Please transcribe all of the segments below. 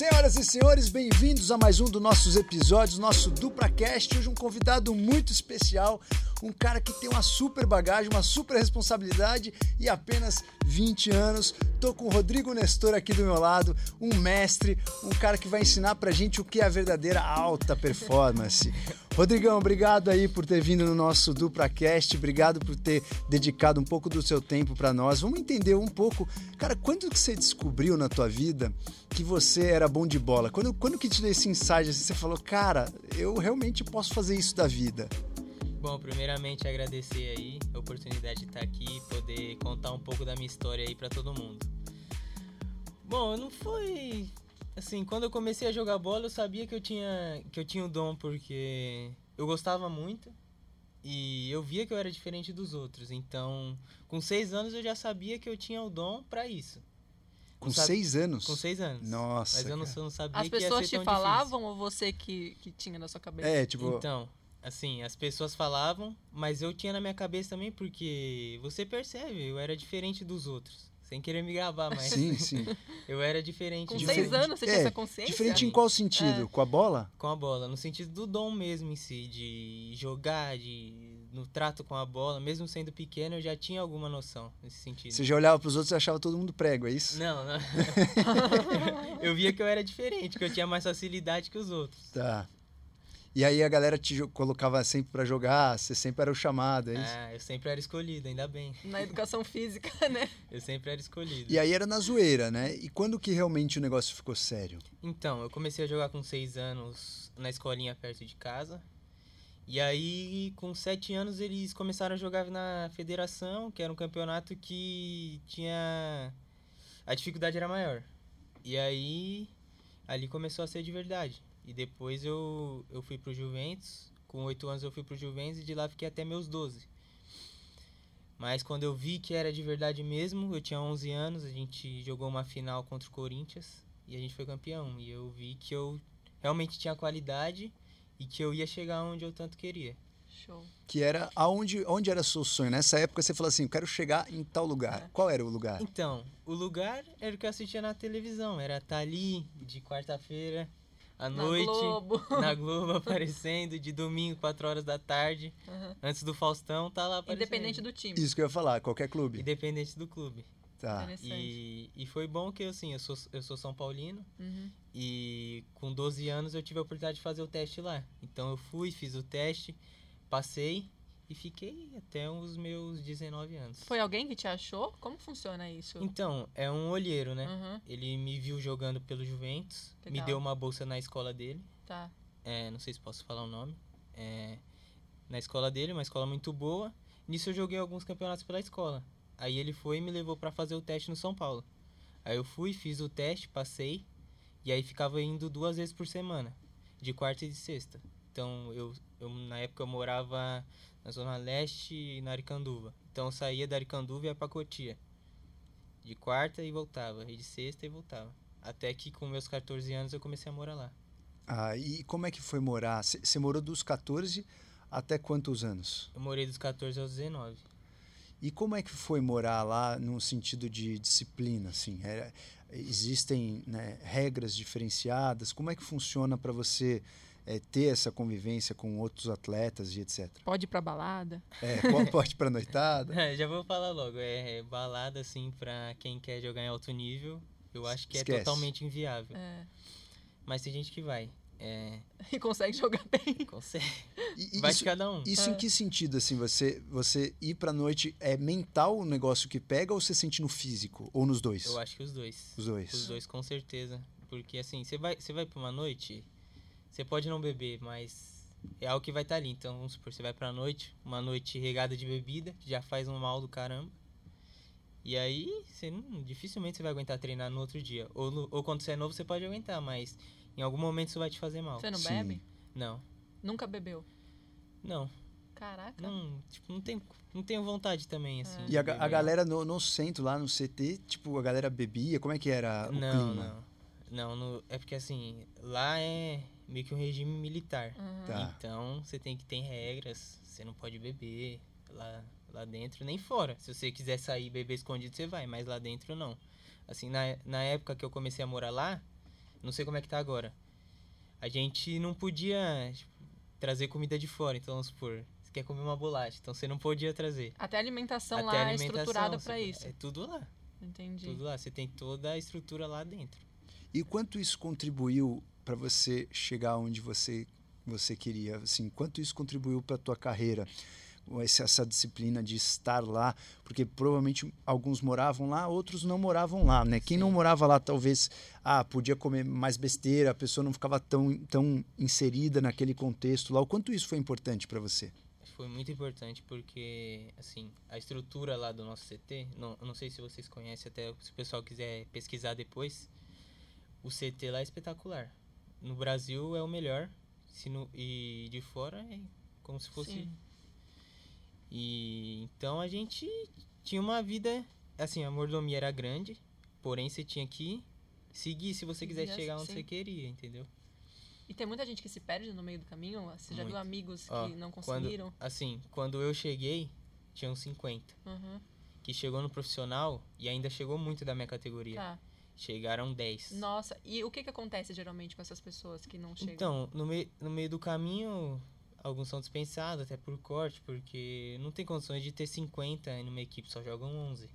Senhoras e senhores, bem-vindos a mais um dos nossos episódios, nosso DupraCast. Hoje um convidado muito especial, um cara que tem uma super bagagem, uma super responsabilidade e apenas 20 anos. Tô com o Rodrigo Nestor aqui do meu lado, um mestre, um cara que vai ensinar pra gente o que é a verdadeira alta performance. Rodrigão, obrigado aí por ter vindo no nosso DupraCast, obrigado por ter dedicado um pouco do seu tempo para nós. Vamos entender um pouco, cara, quando que você descobriu na tua vida que você era bom de bola? Quando, quando que te deu esse insight, assim, você falou, cara, eu realmente posso fazer isso da vida? Bom, primeiramente agradecer aí a oportunidade de estar aqui e poder contar um pouco da minha história aí para todo mundo. Bom, não foi assim, quando eu comecei a jogar bola, eu sabia que eu tinha que eu tinha o dom porque eu gostava muito e eu via que eu era diferente dos outros. Então, com seis anos eu já sabia que eu tinha o dom para isso. Com seis anos? Com seis anos. Nossa. Mas eu não, não sabia As que ia pessoas ser te tão falavam ou você que, que tinha na sua cabeça? É, tipo. Então, assim, as pessoas falavam, mas eu tinha na minha cabeça também porque você percebe, eu era diferente dos outros. Sem querer me gravar, mas Sim, sim. eu era diferente. Com de- seis anos você tinha É, essa consciência? Diferente em qual sentido? É. Com a bola? Com a bola, no sentido do dom mesmo em si, de jogar, de no trato com a bola, mesmo sendo pequeno, eu já tinha alguma noção nesse sentido. Você já olhava pros outros e achava todo mundo prego, é isso? Não, não. eu via que eu era diferente, que eu tinha mais facilidade que os outros. Tá. E aí a galera te colocava sempre pra jogar, você sempre era o chamado, é isso? Ah, eu sempre era escolhido, ainda bem. Na educação física, né? Eu sempre era escolhido. E aí era na zoeira, né? E quando que realmente o negócio ficou sério? Então, eu comecei a jogar com seis anos na escolinha perto de casa. E aí, com sete anos, eles começaram a jogar na federação, que era um campeonato que tinha. A dificuldade era maior. E aí, ali começou a ser de verdade. E depois eu, eu fui pro Juventus. Com oito anos eu fui pro Juventus e de lá fiquei até meus 12. Mas quando eu vi que era de verdade mesmo, eu tinha 11 anos, a gente jogou uma final contra o Corinthians e a gente foi campeão. E eu vi que eu realmente tinha qualidade e que eu ia chegar onde eu tanto queria. Show. Que era aonde, onde era seu sonho? Nessa época você falou assim, eu quero chegar em tal lugar. É. Qual era o lugar? Então, o lugar era o que eu assistia na televisão. Era estar ali de quarta-feira à Na noite, Globo. na Globo aparecendo, de domingo, 4 horas da tarde, Aham. antes do Faustão, tá lá aparecendo. Independente do time. Isso que eu ia falar, qualquer clube. Independente do clube. Tá. Interessante. E, e foi bom que, assim, eu sou, eu sou São Paulino. Uhum. E com 12 anos eu tive a oportunidade de fazer o teste lá. Então eu fui, fiz o teste, passei e fiquei até os meus 19 anos. Foi alguém que te achou? Como funciona isso? Então, é um olheiro, né? Uhum. Ele me viu jogando pelo Juventus, me Legal. deu uma bolsa na escola dele. Tá. É, não sei se posso falar o nome. É, na escola dele, uma escola muito boa. Nisso eu joguei alguns campeonatos pela escola. Aí ele foi e me levou pra fazer o teste no São Paulo. Aí eu fui, fiz o teste, passei. E aí ficava indo duas vezes por semana, de quarta e de sexta. Então eu, eu na época eu morava na Zona Leste na Aricanduva. Então eu saía da Aricanduva e ia pra Cotia. De quarta e voltava, e de sexta e voltava. Até que com meus 14 anos eu comecei a morar lá. Ah, e como é que foi morar? Você morou dos 14 até quantos anos? Eu morei dos 14 aos 19. E como é que foi morar lá no sentido de disciplina, assim? Era- existem né, regras diferenciadas? Como é que funciona para você eh, ter essa convivência com outros atletas e etc? Pode ir pra balada? É, po- pode para noitada? É, Já vou falar logo, é balada assim pra quem quer jogar em alto nível, eu acho que Esquece. é totalmente inviável. É. Mas tem gente que vai. É, E consegue jogar bem. consegue. E- e Vai isso, de cada um. isso em É. que sentido, assim, você, você ir pra noite, é mental o negócio que pega ou você sente no físico? Ou nos dois? Eu acho que os dois. Os dois. Os dois com certeza. Porque assim, você vai, você vai pra uma noite, você pode não beber, mas é algo que vai estar ali. Então, vamos supor, você vai pra noite, uma noite regada de bebida, que já faz um mal do caramba. E aí, você não- dificilmente você vai aguentar treinar no outro dia. Ou, no- ou quando você é novo, você pode aguentar, mas em algum momento isso vai te fazer mal. Você não Sim. bebe? Não, Nunca bebeu? não, Caraca. não, tipo, não tenho, não tenho vontade também, assim. E a, a galera no, no centro, lá no CT, tipo, a galera bebia? Como é que era o Não, clima? não. Não, no- é porque assim, lá é meio que um regime militar. Uhum. Tá. Então você tem que ter regras, você não pode beber lá, lá dentro, nem fora. Se você quiser sair e beber escondido, você vai, mas lá dentro não. Assim, na, na época que eu comecei a morar lá, Não sei como é que tá agora. A gente não podia tipo, trazer comida de fora, então vamos supor, você quer comer uma bolacha, então você não podia trazer. Até a alimentação Até lá a é alimentação, estruturada você- pra isso. É tudo lá, Entendi. tudo lá. Você tem toda a estrutura lá dentro. E quanto isso contribuiu para você chegar onde você você queria? Assim, quanto isso contribuiu para tua carreira? Essa, essa disciplina de estar lá, porque provavelmente alguns moravam lá, outros não moravam lá, né? Quem não Sim. morava lá, talvez, ah, podia comer mais besteira, a pessoa não ficava tão, tão inserida naquele contexto lá. O quanto isso foi importante para você? Foi muito importante porque, assim, a estrutura lá do nosso CT, não, não sei se vocês conhecem, até se o pessoal quiser pesquisar depois, o CT lá é espetacular. No Brasil é o melhor, se no, e de fora é como se fosse. Sim. E então a gente tinha uma vida, assim, a mordomia era grande, porém você tinha que seguir se você Seguir, chegar onde sim. você queria, entendeu? E tem muita gente que se perde no meio do caminho? Você já viu Muito. amigos Ó, que não quando- conseguiram? Assim, quando eu cheguei, tinham 50. Uhum. que chegou no profissional e ainda chegou muito da minha categoria. Tá. Chegaram 10. Nossa, e o que, que acontece geralmente com essas pessoas que não chegam? Então, no, mei- no meio do caminho, alguns são dispensados, até por corte, porque não tem condições de ter 50 e numa equipe só jogam 11.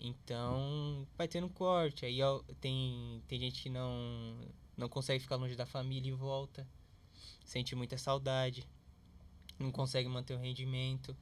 Então, vai tendo corte. Aí tem, tem gente que não, não consegue ficar longe da família e volta. Sente muita saudade. Não consegue manter o rendimento.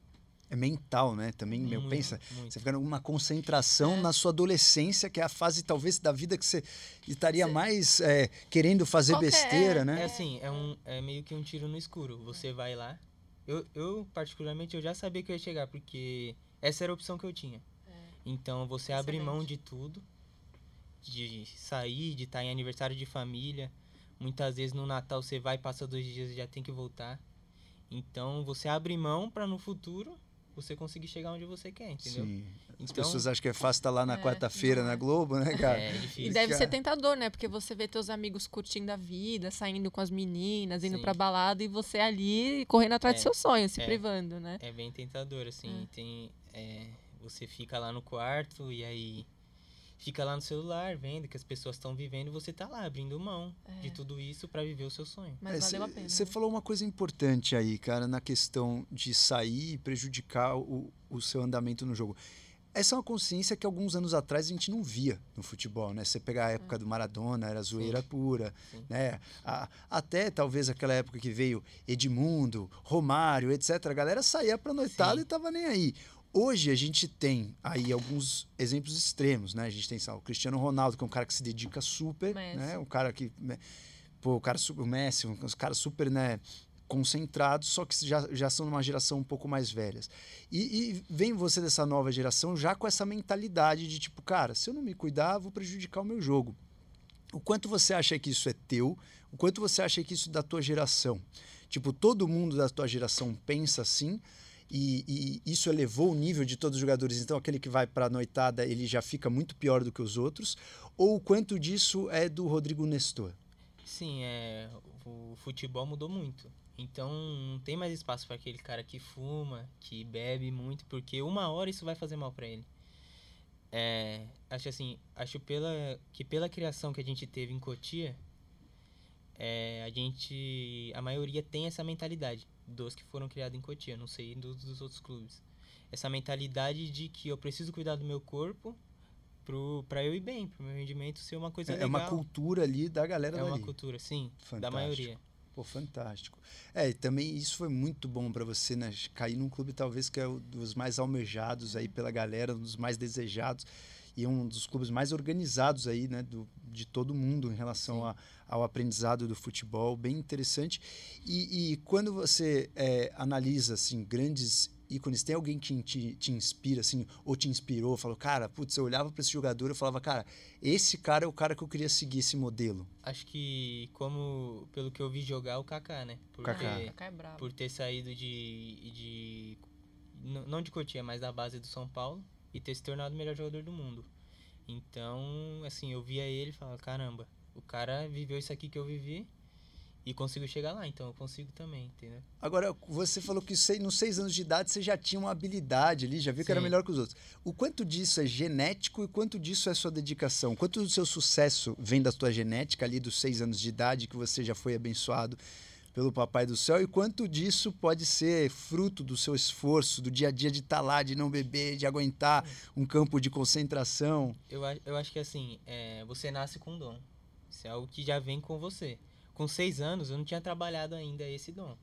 É mental, né? Também, meu, Muito, pensa, muito. Você fica numa concentração É. na sua adolescência, que é a fase talvez da vida que você estaria Cê- mais é, querendo fazer Qual que é? besteira, É, né? É assim, é, um, é meio que um tiro no escuro. Você vai lá. Eu, eu, particularmente, eu já sabia que eu ia chegar, porque essa era a opção que eu tinha. É. Então, você abre mão Excelente. de tudo. De sair, de estar em aniversário de família. Muitas vezes no Natal você vai, passa dois dias e já tem que voltar. Então, você abre mão para no futuro você conseguir chegar onde você quer, entendeu? Sim. As Então, pessoas acham que é fácil estar lá na É, quarta-feira na é. Globo, né, cara? é E difícil. deve cara. ser tentador, né? Porque você vê teus amigos curtindo a vida, saindo com as meninas, indo Sim. pra balada e você ali correndo atrás É, dos seus sonhos, se é. privando, né? É bem tentador, assim. É. Tem, é, você fica lá no quarto e aí fica lá no celular vendo que as pessoas estão vivendo e você tá lá abrindo mão de É. tudo isso para viver o seu sonho. Mas valeu a pena. Você né? falou uma coisa importante aí, cara, na questão de sair e prejudicar o, o seu andamento no jogo. Essa é uma consciência que alguns anos atrás a gente não via no futebol, né? Você pegar a época do Maradona, era zoeira pura, Sim. né? A- até talvez aquela época que veio Edmundo, Romário, etc. A galera saía pra noitada Sim. e tava nem aí. Hoje a gente tem aí alguns exemplos extremos, né? A gente tem sabe, o Cristiano Ronaldo, que é um cara que se dedica super, Messi. né? Um cara que né, pô, o cara super, o Messi, um- os caras super, né, concentrados, só que já, já são numa geração um pouco mais velhas. E, e vem você dessa nova geração já com essa mentalidade de tipo, cara, se eu não me cuidar, vou prejudicar o meu jogo. O quanto você acha que isso é teu? O quanto você acha que isso é da tua geração? Tipo, todo mundo da tua geração pensa assim e, e isso elevou o nível de todos os jogadores. Então, aquele que vai para a noitada, ele já fica muito pior do que os outros. Ou quanto disso é do Rodrigo Nestor? Sim, é, o futebol mudou muito. Então não tem mais espaço para aquele cara que fuma, que bebe muito, porque uma hora isso vai fazer mal para ele. É, acho assim, acho pela, que pela criação que a gente teve em Cotia, é, a gente, a maioria tem essa mentalidade dos que foram criados em Cotia, não sei dos, dos outros clubes. Essa mentalidade de que eu preciso cuidar do meu corpo pro, pra eu ir bem, pro meu rendimento ser uma coisa É, legal. é uma cultura ali da galera É uma dali. cultura, sim, Fantástico. da maioria. Pô, fantástico. É, e também isso foi muito bom para você, né? Cair num clube talvez que é um dos mais almejados aí pela galera, um dos mais desejados e um dos clubes mais organizados aí, né, do, de todo mundo em relação a, ao aprendizado do futebol, bem interessante. E, e quando você é, analisa assim grandes ícones, tem alguém que te, te inspira assim, ou te inspirou, falou, cara, putz, eu olhava para esse jogador e falava, cara, esse cara é o cara que eu queria seguir esse modelo. Acho que, como pelo que eu vi jogar, o Kaká, né? Porque, Kaká. Kaká é brabo. Por ter saído de. de não de Cotia, mas da base do São Paulo e ter se tornado o melhor jogador do mundo. Então, assim, eu via ele e falava: caramba, o cara viveu isso aqui que eu vivi e consigo chegar lá, então eu consigo também, entendeu? Agora, você falou que sei, nos seis anos de idade você já tinha uma habilidade ali, já viu que era Sim. melhor que os outros. O quanto disso é genético e quanto disso é sua dedicação? Quanto do seu sucesso vem da tua genética ali dos seis anos de idade, que você já foi abençoado pelo Papai do Céu, e quanto disso pode ser fruto do seu esforço, do dia a dia de estar lá, de não beber, de aguentar um campo de concentração? Eu, eu acho que assim, é, você nasce com um dom. Isso é algo que já vem com você. Com seis anos eu não tinha trabalhado ainda esse dom.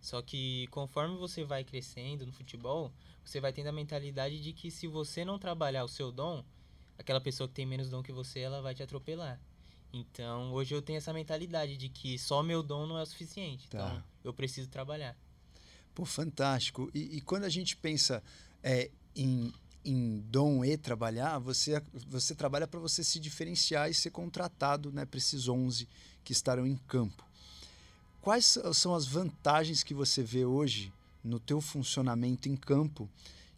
Só que conforme você vai crescendo no futebol, você vai tendo a mentalidade de que se você não trabalhar o seu dom, aquela pessoa que tem menos dom que você, ela vai te atropelar. Então, hoje eu tenho essa mentalidade de que só meu dom não é o suficiente. Tá. Então, eu preciso trabalhar. Pô, fantástico. E, e quando a gente pensa é, em, em dom e trabalhar, você, você trabalha para você se diferenciar e ser contratado né, para esses 11 que estarão em campo. Quais são as vantagens que você vê hoje no teu funcionamento em campo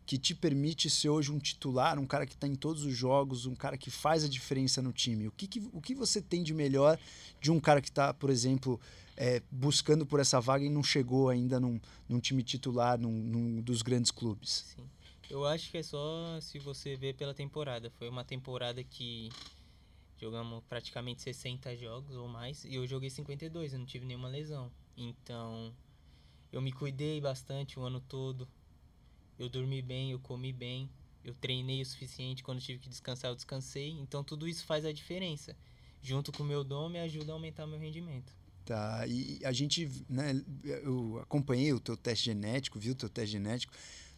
que te permite ser hoje um titular, um cara que está em todos os jogos, um cara que faz a diferença no time? O que, que, o que você tem de melhor de um cara que está, por exemplo, é, buscando por essa vaga e não chegou ainda num, num time titular, num, num dos grandes clubes? Sim. Eu acho que é só se você ver pela temporada. Foi uma temporada que jogamos praticamente 60 jogos ou mais e eu joguei 52, eu não tive nenhuma lesão. Então, eu me cuidei bastante o ano todo. Eu dormi bem, eu comi bem, eu treinei o suficiente, quando tive que descansar eu descansei. Então, tudo isso faz a diferença. Junto com o meu dom, me ajuda a aumentar meu rendimento. Tá, e a gente, né, eu acompanhei o teu teste genético, viu o teu teste genético,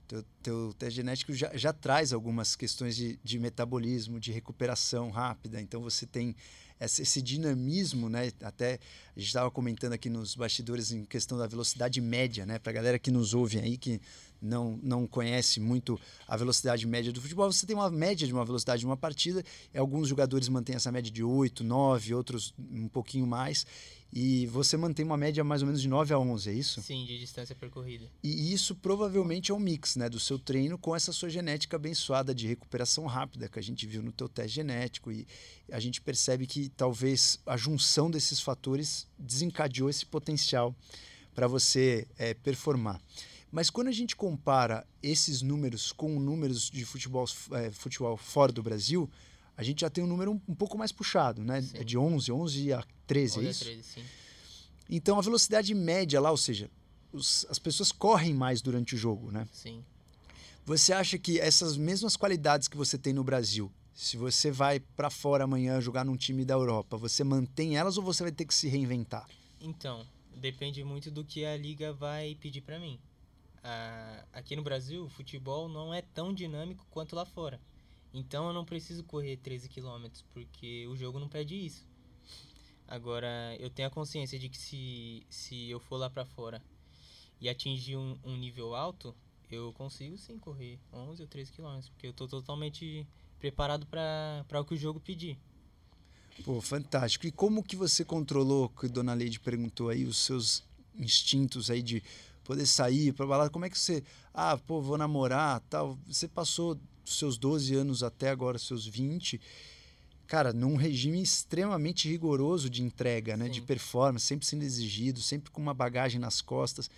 teu, teu teste genético já, já traz algumas questões de, de metabolismo, de recuperação rápida, então você tem esse, dinamismo, né, até a gente estava comentando aqui nos bastidores em questão da velocidade média, né, para a galera que nos ouve aí, que não, não conhece muito a velocidade média do futebol, você tem uma média de uma velocidade de uma partida, e alguns jogadores mantêm essa média de 8, 9, outros um pouquinho mais, e você mantém uma média mais ou menos de 9 a 11, é isso? Sim, de distância percorrida. E isso provavelmente é um mix né, do seu treino com essa sua genética abençoada de recuperação rápida que a gente viu no teu teste genético. E a gente percebe que talvez a junção desses fatores desencadeou esse potencial para você é, performar. Mas quando a gente compara esses números com números de futebol, é, futebol fora do Brasil, a gente já tem um número um, um pouco mais puxado, né? Sim. É de 11, 11 a 13, é Olha, isso? 13, sim. Então a velocidade média lá, ou seja, os- as pessoas correm mais durante o jogo, né? Sim. Você acha que essas mesmas qualidades que você tem no Brasil, se você vai para fora amanhã jogar num time da Europa, você mantém elas ou você vai ter que se reinventar? Então, depende muito do que a liga vai pedir pra mim. Aqui no Brasil, o futebol não é tão dinâmico quanto lá fora. Então eu não preciso correr 13 km, porque o jogo não pede isso. Agora, eu tenho a consciência de que se, se eu for lá pra fora e atingir um, um nível alto, eu consigo sim correr 11 ou 13 km, porque eu tô totalmente preparado para o que o jogo pedir. Pô, fantástico. E como que você controlou, que a Dona Leide perguntou aí, os seus instintos aí de poder sair para balada? Como é que você, ah, pô, vou namorar, tal. Você passou seus 12 anos até agora seus 20, cara, num regime extremamente rigoroso de entrega, né, de performance, sempre sendo exigido, sempre com uma bagagem nas costas.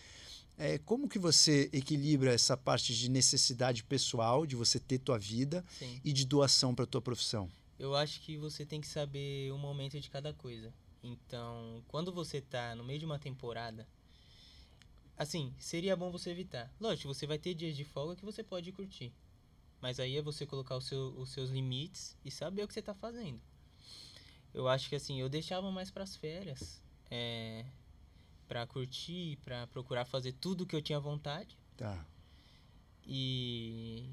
É, como que você equilibra essa parte de necessidade pessoal, de você ter tua vida, Sim. e de doação para tua profissão? Eu acho que você tem que saber o momento de cada coisa. Então, quando você tá no meio de uma temporada, assim, seria bom você evitar. Lógico, você vai ter dias de folga que você pode curtir. Mas aí é você colocar seu- os seus limites e saber o que você tá fazendo. Eu acho que assim, eu deixava mais pras férias. É, pra curtir, pra procurar fazer tudo que eu tinha vontade. Tá. E.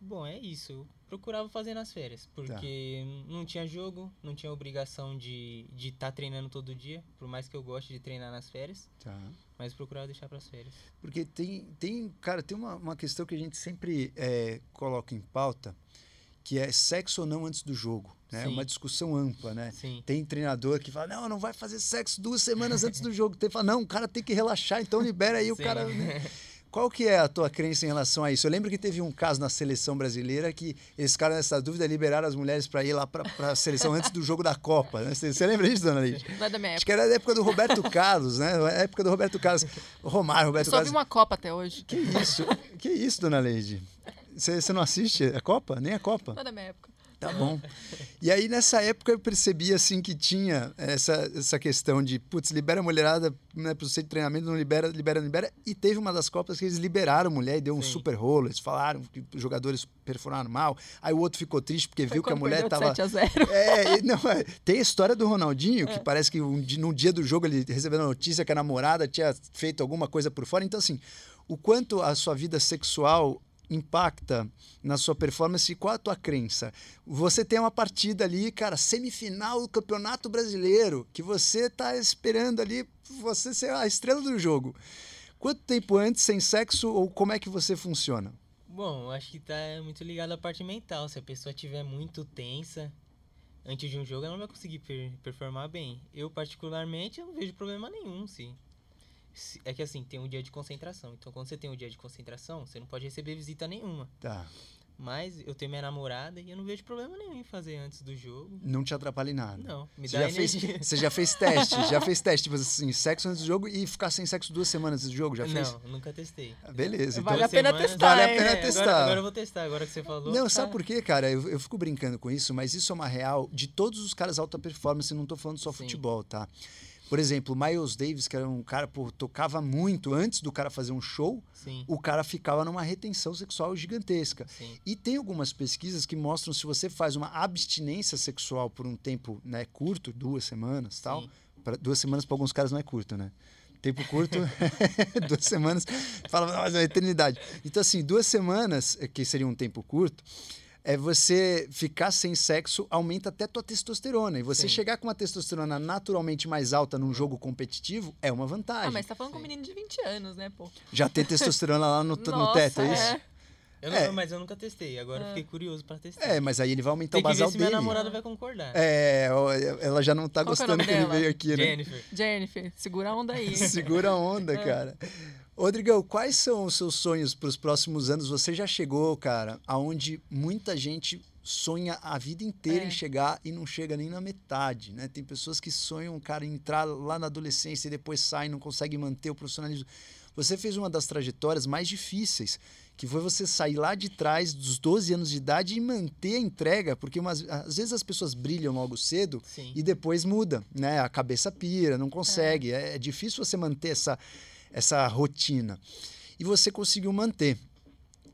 Bom, é isso. Eu procurava fazer nas férias. Porque não tinha jogo, não tinha obrigação de estar de tá treinando todo dia. Por mais que eu goste de treinar nas férias. Tá. Mas procurava deixar para as férias. Porque tem, tem cara, tem uma, uma questão que a gente sempre é, coloca em pauta, que é sexo ou não antes do jogo. né? É Sim. uma discussão ampla, né? Sim. Tem treinador que fala, não, não vai fazer sexo duas semanas antes do jogo. Tem que falar, não, o cara tem que relaxar, então libera aí o Sim. cara. né? Qual que é a tua crença em relação a isso? Eu lembro que teve um caso na seleção brasileira que eles ficaram nessa dúvida, liberaram as mulheres para ir lá para a seleção antes do jogo da Copa. Né? Você, você lembra disso, dona Leite? Não é da minha Acho época. que era da época do Roberto Carlos, né? A época do Roberto Carlos. Romário, Roberto Só vi Carlos. uma Copa até hoje. Que isso? Que isso, dona Leide? Você, você não assiste a Copa? Nem a Copa? Não é da minha época. Tá bom. E aí, nessa época, eu percebi, assim, que tinha essa, essa questão de, putz, libera a mulherada né, pro centro de treinamento, não libera, libera, não libera. E teve uma das Copas que eles liberaram a mulher e deu um Sim. super rolo. Eles falaram que os jogadores performaram mal. Aí o outro ficou triste porque Foi viu que a mulher tava... 7 a 0. É, não, é, tem a história do Ronaldinho, É. que parece que um, num dia do jogo ele recebeu a notícia que a namorada tinha feito alguma coisa por fora. Então, assim, o quanto a sua vida sexual impacta na sua performance e qual a tua crença? Você tem uma partida ali, cara, semifinal do Campeonato Brasileiro, que você tá esperando ali você ser a estrela do jogo. Quanto tempo antes, sem sexo, ou como é que você funciona? Bom, acho que tá muito ligado à parte mental. Se a pessoa estiver muito tensa antes de um jogo, ela não vai conseguir per- performar bem. Eu, particularmente, não vejo problema nenhum, sim. Se- É que assim, tem um dia de concentração. Então, quando você tem um dia de concentração, você não pode receber visita nenhuma. Tá. Mas eu tenho minha namorada e eu não vejo problema nenhum em fazer antes do jogo. Não te atrapalha em nada. Não, me Você dá já, fez, você já fez teste, já fez teste, tipo assim, sexo antes do jogo e ficar sem sexo duas semanas antes do jogo, já fez? Não, nunca testei. Beleza, então. Vale Duas a pena semanas- testar, Vale a pena É, testar. Agora, agora eu vou testar, agora que você falou. Não, sabe por quê, cara? Eu, eu fico brincando com isso, mas isso é uma real de todos os caras alta performance, não tô falando só Sim. futebol, tá? Por exemplo, Miles Davis, que era um cara, pô, tocava muito antes do cara fazer um show, Sim, o cara ficava numa retenção sexual gigantesca. sim. E tem algumas pesquisas que mostram se você faz uma abstinência sexual por um tempo né, curto, duas semanas tal. Pra, duas semanas para alguns caras não é curto, né? Tempo curto, duas semanas, fala, "Não, mas é uma eternidade. Então, assim, duas semanas, eh, que seria um tempo curto, é você ficar sem sexo aumenta até tua testosterona. E você Sim. chegar com uma testosterona naturalmente mais alta num jogo competitivo é uma vantagem. Ah, mas tá falando com um Sim. menino de 20 anos, né, pô? Já tem testosterona lá no, no Nossa, teto, é isso? é. Eu não, É. Mas eu nunca testei, agora eu É. fiquei curioso pra testar. É, mas aí ele vai aumentar Tem o que ver basal se minha dele. namorada vai concordar. É, ela já não tá Qual que é gostando que ele veio aqui, né? Jennifer. Jennifer, segura a onda aí. Segura a onda, É. cara. Rodrigão, quais são os seus sonhos para os próximos anos? Você já chegou, cara, aonde muita gente sonha a vida inteira É. em chegar e não chega nem na metade, né? Tem pessoas que sonham, cara, em entrar lá na adolescência e depois saem, não conseguem manter o profissionalismo. Você fez uma das trajetórias mais difíceis, que foi você sair lá de trás dos 12 anos de idade e manter a entrega, porque umas, às vezes as pessoas brilham logo cedo Sim. e depois muda, né? A cabeça pira, não consegue. É, é difícil você manter essa, essa rotina. E você conseguiu manter.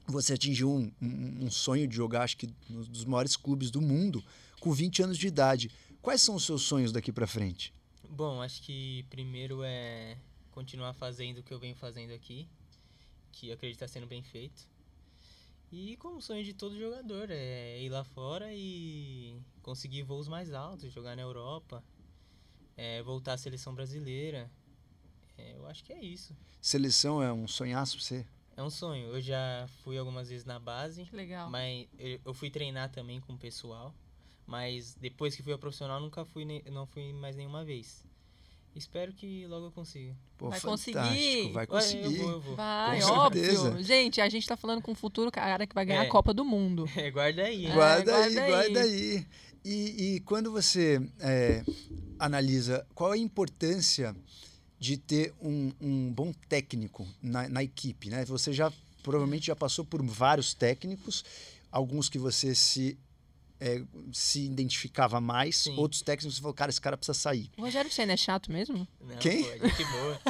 Você atingiu um, um, um sonho de jogar, acho que, um dos maiores clubes do mundo, com 20 anos de idade. Quais são os seus sonhos daqui para frente? Bom, acho que primeiro é continuar fazendo o que eu venho fazendo aqui, que acredito estar sendo bem feito. E como sonho de todo jogador, é ir lá fora e conseguir voos mais altos, jogar na Europa, é, voltar à seleção brasileira. É, eu acho que é isso. Seleção é um sonhaço pra você? É um sonho. Eu já fui algumas vezes na base, Que legal. mas eu fui treinar também com o pessoal. Mas depois que fui ao profissional, nunca fui, não fui mais nenhuma vez. Espero que logo eu consiga. Pô, Vai conseguir. vai conseguir. Eu vou, eu vou. Vai, Com óbvio. certeza. Gente, a gente tá falando com o futuro cara que vai ganhar É. a Copa do Mundo. É, guarda aí, hein? É, Guarda, aí, guarda guarda aí. aí. E, e quando você é, analisa qual é a importância de ter um, um bom técnico na, na equipe, né? Você já provavelmente já passou por vários técnicos, alguns que você se é, se identificava mais, Sim. outros técnicos você falou, cara, esse cara precisa sair. O Rogério Senna é chato mesmo? Não, Quem? Pô, gente boa.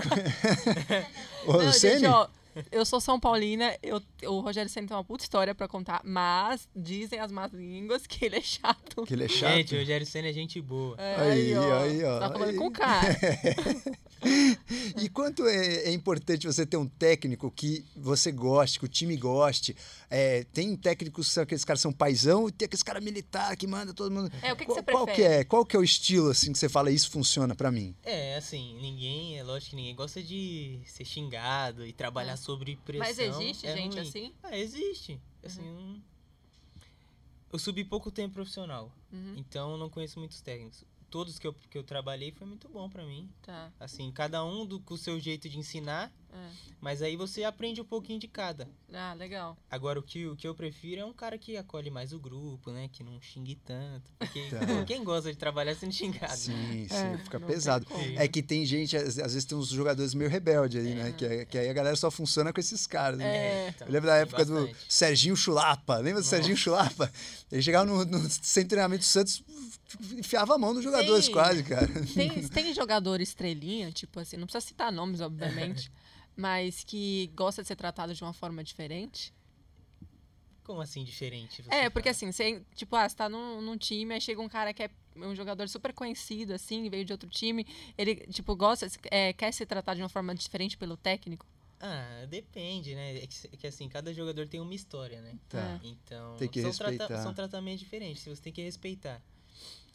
O Não, gente, ó, eu sou São Paulina, eu, o Rogério Senna tem uma puta história pra contar, mas dizem as más línguas que ele é chato. que ele é chato. Gente, o Rogério Senna é gente boa. É, Aí, aí, ó, Tá falando aí. com o cara. E quanto é, é importante você ter um técnico que você goste, que o time goste. É, tem técnicos que são aqueles caras que são paisão e tem aqueles caras militar que manda todo mundo. É, o que, que qual, você qual prefere? que é? Qual que é o estilo assim que você fala isso funciona pra mim? É, assim, ninguém, é lógico que ninguém gosta de ser xingado e trabalhar É. sob pressão. Mas existe é gente ruim. assim? Ah, existe. Assim, um- eu subi pouco tempo profissional, Uhum. então não conheço muitos técnicos. Todos que eu, que eu trabalhei foi muito bom pra mim. Tá. Assim, cada um do, com o seu jeito de ensinar, É. mas aí você aprende um pouquinho de cada. Ah, legal. Agora, o que, o que eu prefiro é um cara que acolhe mais o grupo, né? Que não xingue tanto. Porque Tá. quem gosta de trabalhar sendo xingado? né? Sim, sim, É, fica não pesado. É que tem gente, às, às vezes tem uns jogadores meio rebeldes aí, né? Que, é- que aí a galera só funciona com esses caras. Né? É. então, Eu lembro da época do bastante. Serginho Chulapa. Lembra do Serginho Chulapa? Ele chegava no, no sem treinamento do Santos, enfiava a mão nos jogadores Tem. quase, cara. Tem, tem jogador estrelinha, tipo assim, não precisa citar nomes, obviamente, mas que gosta de ser tratado de uma forma diferente? Como assim, diferente? você É, porque fala? assim, você, tipo, ah, você tá num, num time, aí chega um cara que é um jogador super conhecido, assim, veio de outro time, ele, tipo, gosta, é, quer ser tratado de uma forma diferente pelo técnico? Ah, depende, né? É que, é que, assim, cada jogador tem uma história, né? Tá. Então, Tem que são, trata- respeitar. são tratamentos diferentes, você tem que respeitar.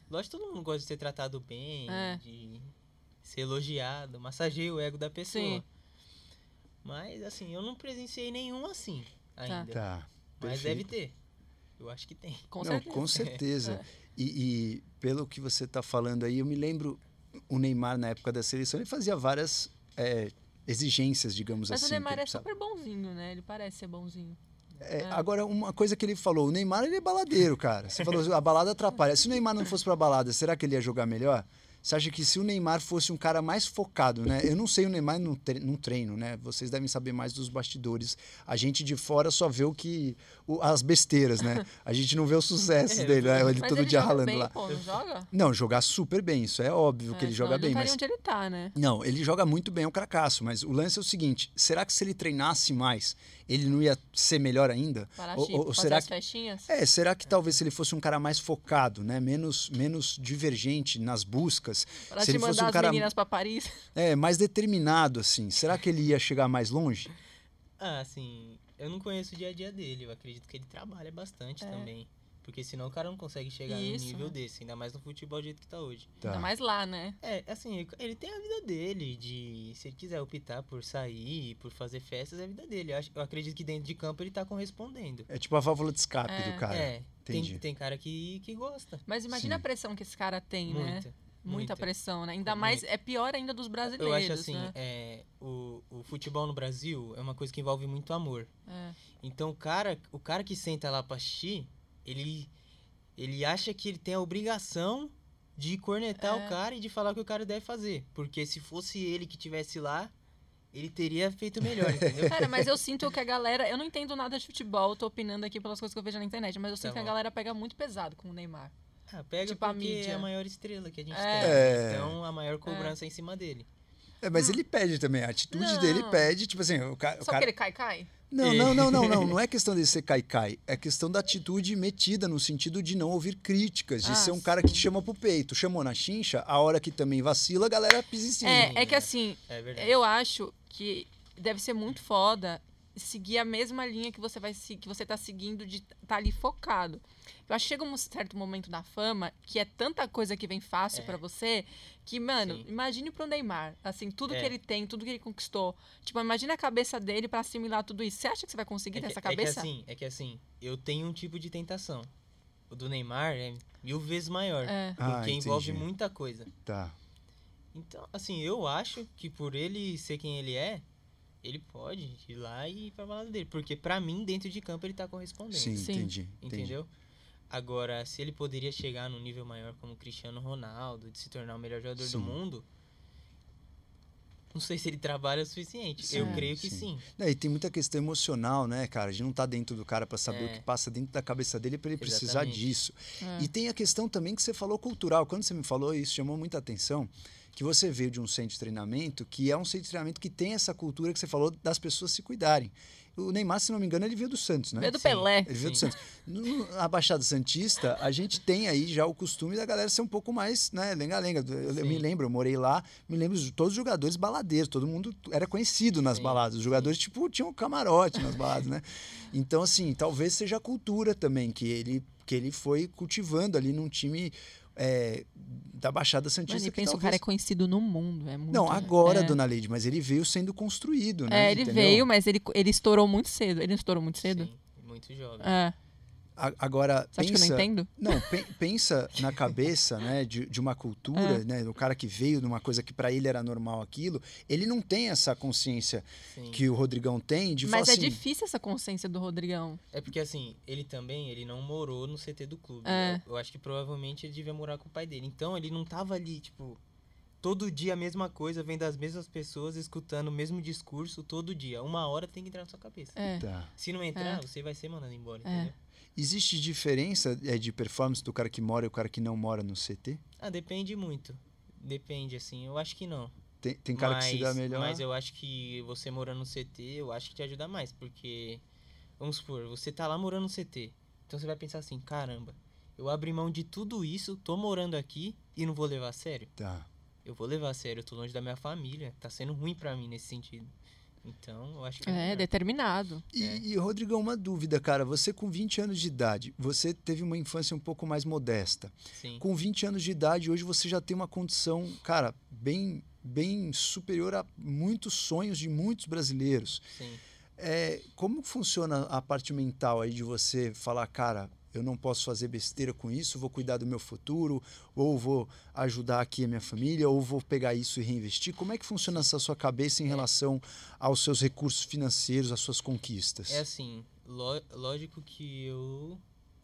Lógico que todo mundo gosta de ser tratado bem, É. de ser elogiado, massageia o ego da pessoa. Sim. Mas, assim, eu não presenciei nenhum assim ainda. Tá. Mas perfeito. deve ter. Eu acho que tem. Com Não, certeza. com certeza. É. E, e pelo que você está falando aí, eu me lembro o Neymar na época da seleção, ele fazia várias é, exigências, digamos Mas assim. o Neymar é sabe? super bonzinho, né? Ele parece ser bonzinho. É, É. Agora, uma coisa que ele falou, o Neymar ele é baladeiro, cara. Você falou, a balada atrapalha. Se o Neymar não fosse pra balada, será que ele ia jogar melhor? Você acha que se o Neymar fosse um cara mais focado, né? Eu não sei o Neymar num tre- num treino, né? Vocês devem saber mais dos bastidores. A gente de fora só vê o que. O- as besteiras, né? A gente não vê o sucesso É, dele, né? Ele Mas todo ele dia joga ralando bem, lá. pô, não joga? Não, jogar super bem, isso é óbvio que É, ele senão joga ele bem, não mas. onde ele tá, né? Não, ele joga muito bem, é um cracaço, mas o lance é o seguinte: será que se ele treinasse mais, ele não ia ser melhor ainda? Para Ou- ou será as que- festinhas? É, será que talvez se ele fosse um cara mais focado, né? Menos, menos divergente nas buscas, Para se te ele fosse mandar um as cara meninas pra Paris? é, mais determinado, assim, será que ele ia chegar mais longe? Ah, assim, eu não conheço o dia a dia dele. Eu acredito que ele trabalha bastante É. também. Porque senão o cara não consegue chegar Isso, num nível né? desse, ainda mais no futebol do jeito que tá hoje. Tá. Ainda mais lá, né? É, assim, ele tem a vida dele, de se ele quiser optar por sair, por fazer festas, é a vida dele. Eu, acho- eu acredito que dentro de campo ele tá correspondendo. É tipo a válvula de escape É. do cara. é, tem, entendi. tem cara que, que gosta. Mas imagina Sim. a pressão que esse cara tem, né? Muita. Muita, pressão, né? Ainda mais, é pior ainda dos brasileiros, Eu acho assim, né? é, o, o futebol no Brasil é uma coisa que envolve muito amor. É. Então o cara, o cara que senta lá pra assistir, ele, ele acha que ele tem a obrigação de cornetar É. o cara e de falar o que o cara deve fazer. Porque se fosse ele que tivesse lá, ele teria feito melhor, entendeu? Cara, mas eu sinto que a galera. Eu não entendo nada de futebol, tô opinando aqui pelas coisas que eu vejo na internet, mas eu sinto Tá que a galera pega muito pesado com o Neymar. Ah, pega Tipo a porque é mídia. a maior estrela que a gente É. tem. É. Então a maior cobrança é em cima dele. É, mas ele pede também, a atitude Não. dele pede, tipo assim, o, ca- o Só cara. que ele cai, cai? Não, não, não, não, não. Não é questão de ser cai-cai. É questão da atitude metida, no sentido de não ouvir críticas, de Ah, ser um cara que te chama pro peito. Chamou na chincha, a hora que também vacila, a galera pisa em cima. É, é que é. assim, É eu acho que deve ser muito foda seguir a mesma linha que você vai que você tá seguindo de estar ali focado. Eu acho que chega um certo momento da fama que é tanta coisa que vem fácil É. pra você que, mano, Sim. imagine pro Neymar, assim, tudo que É. ele tem, tudo que ele conquistou. Tipo, imagina a cabeça dele pra assimilar tudo isso. Você acha que você vai conseguir É ter que, essa é que cabeça? assim, é que assim, eu tenho um tipo de tentação. O do Neymar é mil vezes maior. É. Ah, Porque envolve entendi. muita coisa. Tá. Então, assim, eu acho que por ele ser quem ele é, ele pode ir lá e ir pra balada dele. Porque pra mim, dentro de campo, ele tá correspondendo. Sim, Sim. entendi. entendi. Entendeu? Agora, se ele poderia chegar num nível maior como o Cristiano Ronaldo, de se tornar o melhor jogador Sim. do mundo, não sei se ele trabalha o suficiente. Sim, eu creio que sim. sim. Não, e tem muita questão emocional, né, cara? A gente não tá dentro do cara pra saber É. o que passa dentro da cabeça dele pra ele precisar Exatamente. disso. É. E tem a questão também que você falou cultural. Quando você me falou isso, chamou muita atenção. Que você veio de um centro de treinamento que é um centro de treinamento que tem essa cultura que você falou das pessoas se cuidarem. O Neymar, se não me engano, ele veio do Santos, né? Veio do Sim. Pelé. Ele veio do Sim. Santos. No, na Baixada Santista, a gente tem aí já o costume da galera ser um pouco mais, né, lenga-lenga. Eu, eu me Sim. lembro, eu morei lá, me lembro de todos os jogadores baladeiros, todo mundo era conhecido nas Sim, baladas. Os jogadores, tipo, tinham camarote nas baladas, né? Então, assim, talvez seja a cultura também que ele, que ele foi cultivando ali num time é, da Baixada Santista. Mano, e que pensa, o talvez- cara é conhecido no mundo. É muito, Não, agora, é. dona Leide, mas ele veio sendo construído, né? É, ele Entendeu? veio, mas ele, ele estourou muito cedo. Ele não estourou muito cedo? Sim, muito jovem. É. A- Agora, Você acha pensa... que eu não entendo? Não, pe- pensa na cabeça, né, de, de uma cultura, É. né, do cara que veio de uma coisa que para ele era normal aquilo, ele não tem essa consciência Sim. que o Rodrigão tem de Mas falar é assim, difícil essa consciência do Rodrigão. É porque assim, ele também, ele não morou no CT do clube. É. Eu, eu acho que provavelmente ele devia morar com o pai dele. Então ele não tava ali, tipo, todo dia a mesma coisa, vendo as mesmas pessoas, escutando o mesmo discurso todo dia. Uma hora tem que entrar na sua cabeça. É. Tá. Se não entrar, É. você vai ser mandado embora, É. entendeu? Existe diferença é, de performance do cara que mora e o cara que não mora no CT? Ah, depende muito. Depende, assim. Eu acho que não. Tem, tem cara mas, que se dá melhor. Mas eu acho que você morando no CT, eu acho que te ajuda mais. Porque, vamos supor, você tá lá morando no CT. Então você vai pensar assim, caramba, eu abri mão de tudo isso, tô morando aqui e não vou levar a sério. Tá. Eu vou levar a sério, eu tô longe da minha família. Tá sendo ruim pra mim nesse sentido. Então, eu acho que É, melhor. determinado. E, É. e, Rodrigão, uma dúvida, cara. Você com 20 anos de idade, você teve uma infância um pouco mais modesta. Sim. Com 20 anos de idade, hoje você já tem uma condição, cara, bem, bem superior a muitos sonhos de muitos brasileiros. Sim. É, como funciona a parte mental aí de você falar, cara, eu não posso fazer besteira com isso, vou cuidar do meu futuro, ou vou ajudar aqui a minha família, ou vou pegar isso e reinvestir? Como é que funciona essa sua cabeça em relação aos seus recursos financeiros, às suas conquistas? É assim, lo- lógico que eu,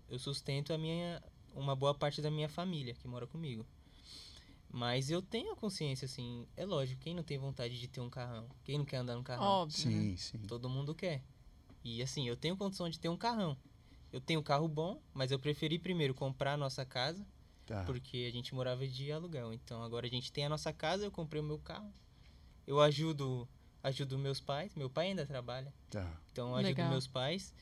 eu sustento a minha, uma boa parte da minha família que mora comigo. Mas eu tenho a consciência, assim, é lógico, quem não tem vontade de ter um carrão? Quem não quer andar no carrão? Óbvio. né? Sim, sim. Todo mundo quer. E assim, eu tenho condição de ter um carrão. Eu tenho um carro bom, mas eu preferi primeiro comprar a nossa casa, Tá. porque a gente morava de aluguel. Então agora a gente tem a nossa casa, eu comprei o meu carro. Eu ajudo, ajudo meus pais, meu pai ainda trabalha. Tá. Então eu ajudo Legal. meus pais.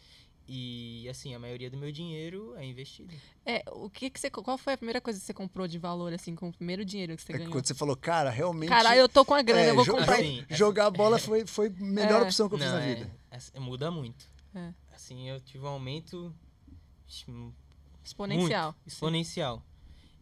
E assim, a maioria do meu dinheiro é investido. É, o que que você, qual foi a primeira coisa que você comprou de valor, assim, com o primeiro dinheiro que você É ganhou? quando você falou, cara, realmente. Caralho, eu tô com a grana, é, eu vou comprar. Assim, jogar bola foi, foi a melhor É. opção que eu fiz Não, na é- vida. é- muda muito. É. Assim, eu tive um aumento Exponencial. Muito, exponencial.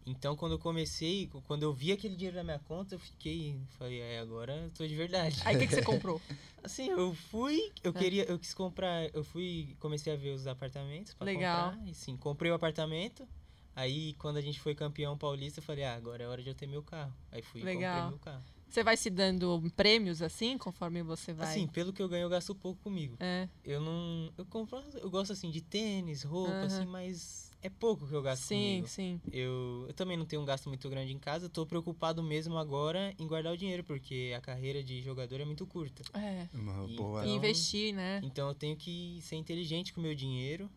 Então, quando eu comecei, quando eu vi aquele dinheiro na minha conta, eu fiquei, falei, é, agora eu tô de verdade. Aí o que, que você comprou? Assim, eu fui, eu É. queria, eu quis comprar, eu fui, comecei a ver os apartamentos Legal. comprar. E sim, comprei o apartamento. Aí, quando a gente foi campeão paulista, eu falei, ah, agora é hora de eu ter meu carro. Aí fui e Legal. comprei meu carro. Você vai se dando prêmios assim, conforme você vai? Assim, pelo que eu ganho, eu gasto pouco comigo. É, Eu não, eu compro, eu gosto assim de tênis, roupa, Aham. assim, mas é pouco que eu gasto sim, comigo. sim. Eu, eu também não tenho um gasto muito grande em casa, tô preocupado mesmo agora em guardar o dinheiro, porque a carreira de jogador é muito curta. É. Uma E- boa. Então- investir, né? Então eu tenho que ser inteligente com o meu dinheiro.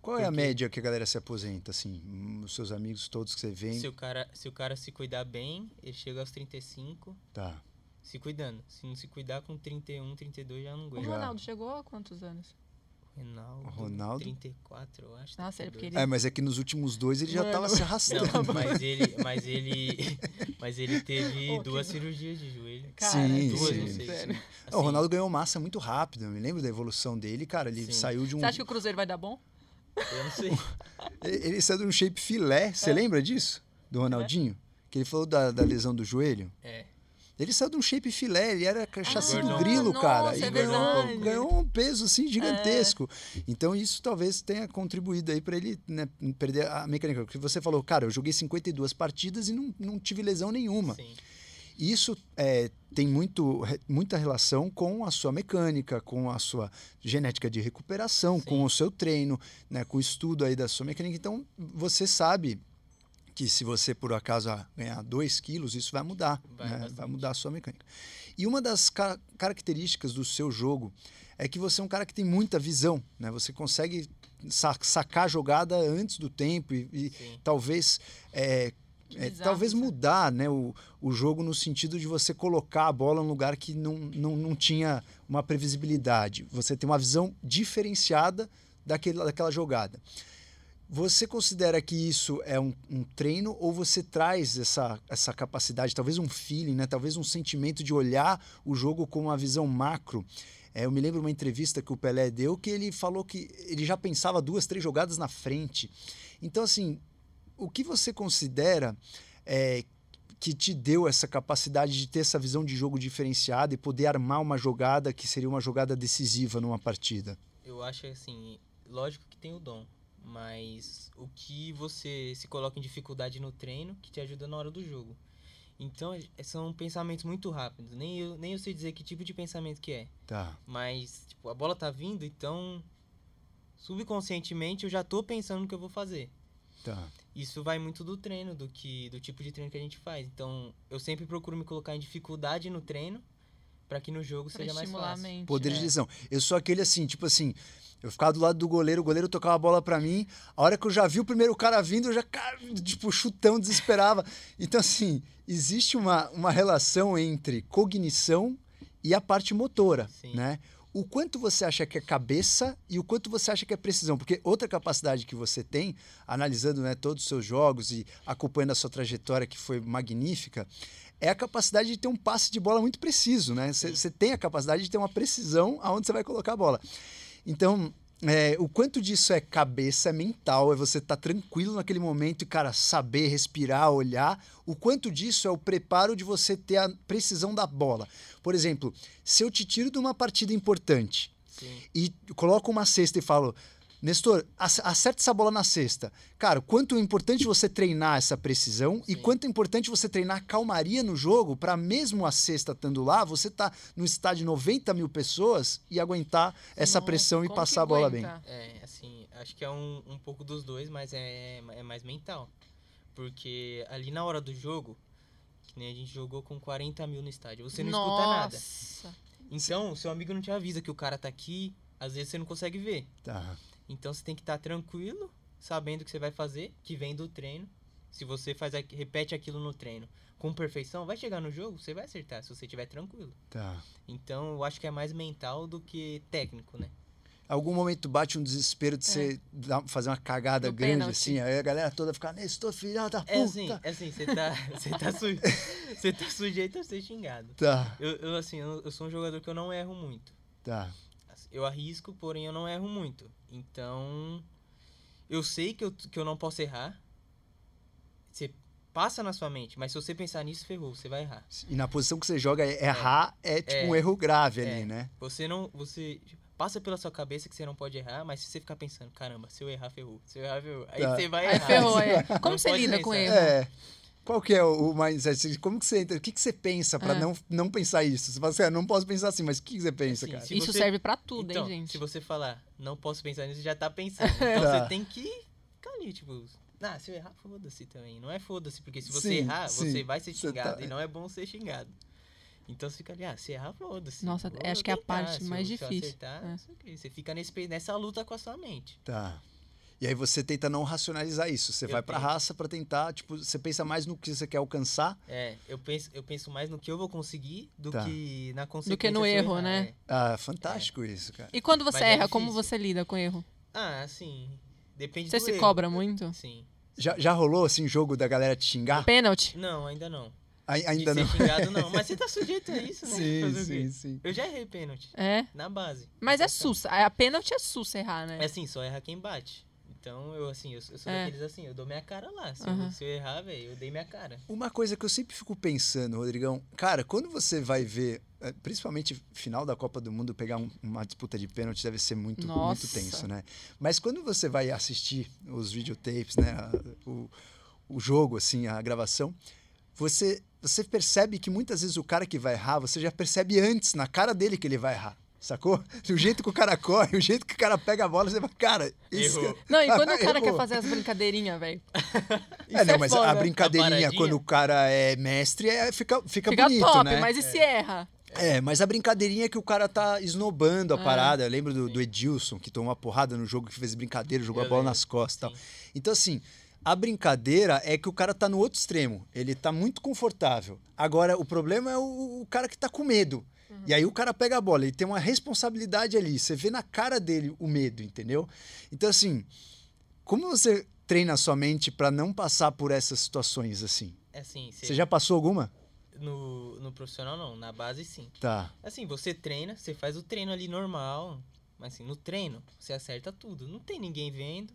Qual é a porque- média que a galera se aposenta, assim? hum, Os seus amigos todos que você vê? Se o, cara, se o cara se cuidar bem, ele chega aos 35, Tá. se cuidando. Se não se cuidar com 31, 32, já não O aguenta. Já. Ronaldo chegou a quantos anos? Ronaldo, Ronaldo? 34, eu acho. Nossa, é porque 32. ele- É, mas é que nos últimos dois ele já Mano. tava se arrastando. Não, mas ele, mas ele, mas ele teve Oh, que duas dó. cirurgias de joelho. Cara, sim, duas, sim, não sei. sério. É, O Ronaldo ganhou massa muito rápido. Eu me lembro da evolução dele, cara. Ele Sim. saiu de um. Você acha que o Cruzeiro vai dar bom? Eu não sei. Ele saiu de um shape filé. Você É. lembra disso? Do Ronaldinho? Que ele falou da, da lesão do joelho? É. Ele saiu de um shape filé, ele era chassi do Gordão. grilo, cara. Nossa, e é ganhou. É. ganhou um peso assim gigantesco. Então isso talvez tenha contribuído aí para ele né, perder a mecânica. Porque você falou, cara, eu joguei 52 partidas e não, não tive lesão nenhuma. Sim. Isso é, tem muito, muita relação com a sua mecânica, com a sua genética de recuperação, Sim. com o seu treino, né, com o estudo aí da sua mecânica. Então, você sabe que se você, por acaso, ganhar 2 quilos, isso vai mudar. Vai né, vai mudar a sua mecânica. E uma das ca- características do seu jogo é que você é um cara que tem muita visão. Né? Você consegue sa- sacar a jogada antes do tempo e, e talvez... é, é, talvez isso. mudar né, o, o jogo no sentido de você colocar a bola num lugar que não, não, não tinha uma previsibilidade. Você tem uma visão diferenciada daquele, daquela jogada. Você considera que isso é um, um treino ou você traz essa, essa capacidade, talvez um feeling, né, talvez um sentimento de olhar o jogo com uma visão macro? É, eu me lembro uma entrevista que o Pelé deu que ele falou que ele já pensava duas, três jogadas na frente. Então, assim, o que você considera é, que te deu essa capacidade de ter essa visão de jogo diferenciada e poder armar uma jogada que seria uma jogada decisiva numa partida? Eu acho assim, lógico que tem o dom, mas o que você se coloca em dificuldade no treino que te ajuda na hora do jogo. Então, é- são pensamentos muito rápidos. Nem eu, nem eu sei dizer que tipo de pensamento que é. Tá. Mas, tipo, a bola tá vindo, então subconscientemente eu já tô pensando no que eu vou fazer. Tá. Isso vai muito do treino, do que do tipo de treino que a gente faz. Então, eu sempre procuro me colocar em dificuldade no treino para que no jogo Pra seja mais fácil. mente. Poder é. de decisão. Eu sou aquele assim, tipo assim, eu ficava do lado do goleiro, o goleiro tocava a bola pra mim, a hora que eu já vi o primeiro cara vindo, eu já, tipo, chutão, desesperava. Então, assim, existe uma, uma relação entre cognição e a parte motora, Sim. né? O quanto você acha que é cabeça e o quanto você acha que é precisão. Porque outra capacidade que você tem, analisando né, todos os seus jogos e acompanhando a sua trajetória, que foi magnífica, é a capacidade de ter um passe de bola muito preciso, né? Você tem a capacidade de ter uma precisão aonde você vai colocar a bola. Então, é, o quanto disso é cabeça, é mental, é você estar tranquilo naquele momento e, cara, saber respirar, olhar. O quanto disso é o preparo de você ter a precisão da bola. Por exemplo, se eu te tiro de uma partida importante Sim. e coloco uma cesta e falo, Nestor, ac- acerta essa bola na cesta. Cara, quanto é importante você treinar essa precisão e Sim. quanto é importante você treinar calmaria no jogo para mesmo a cesta estando lá, você tá no estádio de 90 mil pessoas e aguentar essa Nossa, pressão e passar a bola bem. É, assim, acho que é um, um pouco dos dois, mas é, é mais mental. Porque ali na hora do jogo, que nem a gente jogou com 40 mil no estádio, você não escuta nada. Nossa. Então, seu amigo não te avisa que o cara tá aqui, às vezes você não consegue ver. Tá. Então você tem que estar tranquilo, sabendo o que você vai fazer, que vem do treino. Se você faz repete aquilo no treino com perfeição, vai chegar no jogo, você vai acertar, se você estiver tranquilo. Tá. Então eu acho que é mais mental do que técnico, né? Algum momento bate um desespero de É. você fazer uma cagada No grande assim, aí a galera toda fica, Nestor, filha da puta. É assim, é assim, você tá, você tá, su- você tá sujeito a ser xingado. Tá, Eu, eu, assim, eu, eu sou um jogador que eu não erro muito. tá. Eu arrisco, porém eu não erro muito. Então, eu sei que eu, que eu não posso errar. Você passa na sua mente, mas se você pensar nisso, ferrou, você vai errar. E na posição que você joga, errar é, tipo É. um erro grave É. ali, né? Você não. Você passa pela sua cabeça que você não pode errar, mas se você ficar pensando, caramba, se eu errar, ferrou. Se eu errar, ferrou. Aí Tá. você vai Aí errar. ferrou, é. Como Não você pode lida com pensar. erro? É. Qual que é o o mindset? Como que você entra? O que, que você pensa pra É. não, não pensar isso? Você fala assim, ah, não posso pensar assim, mas o que, que você pensa, Assim, cara? se Isso você- serve pra tudo, então, hein, gente? se você falar, não posso pensar nisso, já tá pensando. Então Tá. você tem que ficar ali, tipo. Ah, se eu errar, foda-se também. Não é foda-se, porque se você Sim, errar, sim. você vai ser Você xingado. tá- E não é bom ser xingado. Então você fica ali, ah, se errar, foda-se. Nossa, acho que é a parte mais se difícil. acertar, É. Você fica nesse, nessa luta com a sua mente. Tá. E aí você tenta não racionalizar isso. Você Eu vai pra tento. raça pra tentar, tipo, você pensa mais no que você quer alcançar. É, eu penso, eu penso mais no que eu vou conseguir do Tá. que na consequência. que no erro, errar, né? é. Ah, fantástico isso, cara. E quando você Mas é erra, como difícil. você lida com erro? Ah, assim. Depende Você do se erro. cobra muito? Sim. Já, já rolou, assim, jogo da galera te xingar? Pênalti? Não, ainda não. Ai- Ainda de não. ser xingado, não. Mas você tá sujeito a isso, né? Sim, o sim, sim. Eu já errei pênalti. É. Na base. Mas é sussa. A pênalti é sussa errar, né? É assim, só erra quem bate. Então, eu assim, eu, eu sou É. daqueles assim, eu dou minha cara lá. Se, Aham. eu, se eu errar, velho, eu dei minha cara. Uma coisa que eu sempre fico pensando, Rodrigão, cara, quando você vai ver, eh, principalmente final da Copa do Mundo, pegar um- uma disputa de pênalti deve ser muito, muito tenso, né? Mas quando você vai assistir os videotapes, né, a- o, o jogo, assim, a gravação, você, você percebe que muitas vezes o cara que vai errar, você já percebe antes, na cara dele, que ele vai errar. Sacou? Do jeito que o cara corre, o jeito que o cara pega a bola, você fala, cara, Errou. cara- Não, e quando o cara Errou. quer fazer as brincadeirinhas, velho? É, não, mas a brincadeirinha, A quando o cara é mestre, é, fica, fica, Fica bonito, top, né? mas e se erra? É, mas a brincadeirinha é que o cara tá esnobando a Ah. parada. Eu lembro do, do Edilson, que tomou uma porrada no jogo, que fez brincadeira, jogou Eu a bola lembro, nas costas e tal. sim. Então, assim, a brincadeira é que o cara tá no outro extremo. Ele tá muito confortável. Agora, o problema é o, o cara que tá com medo. E aí o cara pega a bola, ele tem uma responsabilidade ali. Você vê na cara dele o medo, entendeu? Então, assim, como você treina a sua mente pra não passar por essas situações assim? É assim, Você já passou alguma? no, no profissional não, na base sim. Tá. Assim, você treina, você faz o treino ali normal, mas assim, no treino, você acerta tudo. Não tem ninguém vendo,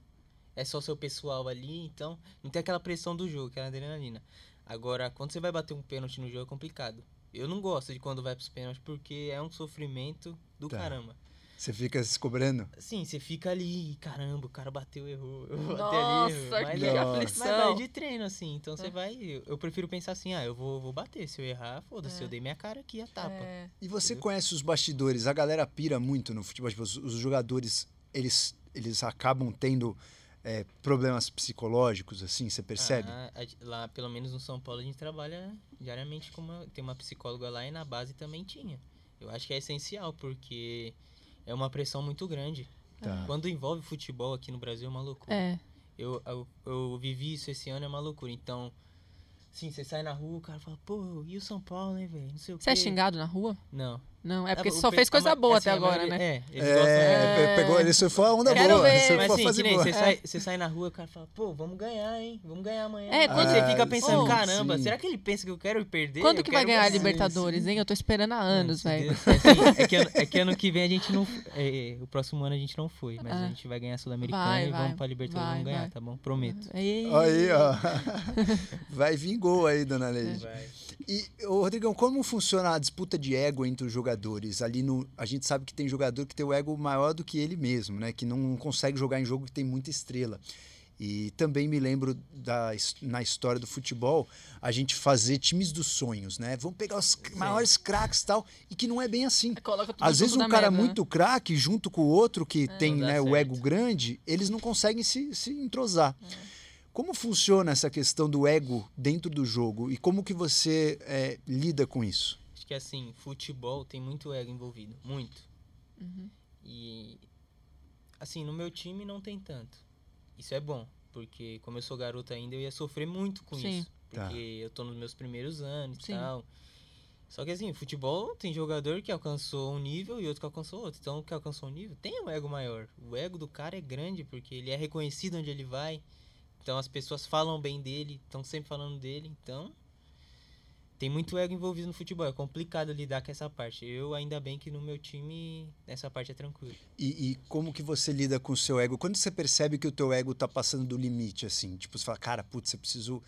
é só seu pessoal ali, então não tem aquela pressão do jogo, aquela adrenalina. Agora, quando você vai bater um pênalti no jogo é complicado. Eu não gosto de quando vai pros pênaltis porque é um sofrimento do Tá. caramba. Você fica se cobrando? Sim, você fica ali, caramba, o cara bateu, errou. Eu vou bater ali, errou. Nossa, Mas que é- Nossa. Mas vai aflição. de treino, assim. Então você É. vai. Eu, eu prefiro pensar assim, ah, eu vou, vou bater. Se eu errar, foda-se, É. eu dei minha cara aqui, a tapa. É, E você Entendeu? conhece os bastidores? A galera pira muito no futebol. Tipo, os, os jogadores, eles, eles acabam tendo é, problemas psicológicos, assim, você percebe? Ah, lá, pelo menos no São Paulo, a gente trabalha diariamente com uma. Tem uma psicóloga lá e na base também tinha. Eu acho que é essencial, porque é uma pressão muito grande. Tá. Quando envolve futebol aqui no Brasil é uma loucura. é. Eu, eu, eu vivi isso esse ano, é uma loucura. Então, sim, você sai na rua, o cara fala, pô, e o São Paulo, hein, velho? Não sei o quê. Você é xingado na rua? Não. Não, é porque Ah, você o só fez coisa boa assim, até agora, maioria- né? É, eles gostam. É, É. pegou, ele surfou a onda Quero boa. ver. surfou Mas a assim, fase que nem boa. você, É. sai, você sai na rua, o cara fala, pô, vamos ganhar, hein? Vamos ganhar amanhã. É, quando- você fica Ah, pensando, sim, caramba, sim. será que ele pensa que eu quero perder? Quando Eu que vai ganhar a. Libertadores, hein? Eu tô esperando há anos, velho. É, assim, é que ano, é que ano que vem a gente não. é, o próximo ano a gente não foi, mas Ah. a gente vai ganhar a Sul-Americana e vai, vamos pra Libertadores vai, vamos ganhar, vai. tá bom? Prometo. Aí, ó. Vai vir gol aí, dona Leide. Vai. E, ô, Rodrigão, como funciona a disputa de ego entre os jogadores? Ali no, a gente sabe que tem jogador que tem o ego maior do que ele mesmo, né? Que não consegue jogar em jogo que tem muita estrela. E também me lembro da, na história do futebol, a gente fazer times dos sonhos, né? Vamos pegar os c- maiores craques e tal, e que não é bem assim. Coloca tudo Às vezes um cara mesa, né? muito craque, junto com o outro que tem Não dá né, o ego grande, eles não conseguem se, se entrosar. É. Como funciona essa questão do ego dentro do jogo e como que você é, lida com isso? Acho que assim, futebol tem muito ego envolvido. Muito. Uhum. E. Assim, no meu time não tem tanto. Isso é bom. Porque como eu sou garoto ainda, eu ia sofrer muito com Sim. isso. Tá. Porque eu tô nos meus primeiros anos e tal. Só que assim, futebol tem jogador que alcançou um nível e outro que alcançou outro. Então, o que alcançou um nível tem um ego maior. O ego do cara é grande porque ele é reconhecido onde ele vai. Então, as pessoas falam bem dele, estão sempre falando dele. Então, tem muito ego envolvido no futebol. É complicado lidar com essa parte. Eu, ainda bem que no meu time, essa parte é tranquila. E, e como que você lida com o seu ego? Quando você percebe que o teu ego tá passando do limite, assim? Tipo, você fala, cara, putz, eu preciso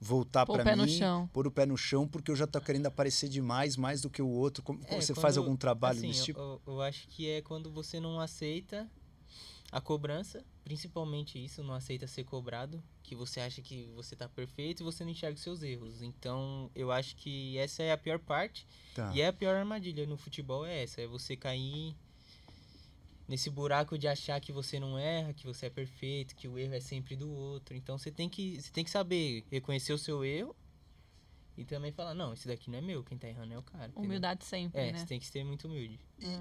voltar pé mim, no chão. pôr o pé no chão, porque eu já tô querendo aparecer demais, mais do que o outro. Como, É, você quando- faz algum trabalho assim, desse tipo? Eu, eu acho que é quando você não aceita a cobrança, principalmente isso, não aceita ser cobrado, que você acha que você tá perfeito e você não enxerga os seus erros. Então, eu acho que essa é a pior parte Tá. e é a pior armadilha no futebol é essa, é você cair nesse buraco de achar que você não erra, que você é perfeito, que o erro é sempre do outro. Então, você tem que você tem que saber reconhecer o seu erro e também falar, não, esse daqui não é meu, quem tá errando é o cara. entendeu? Humildade sempre, É, né? você tem que ser muito humilde.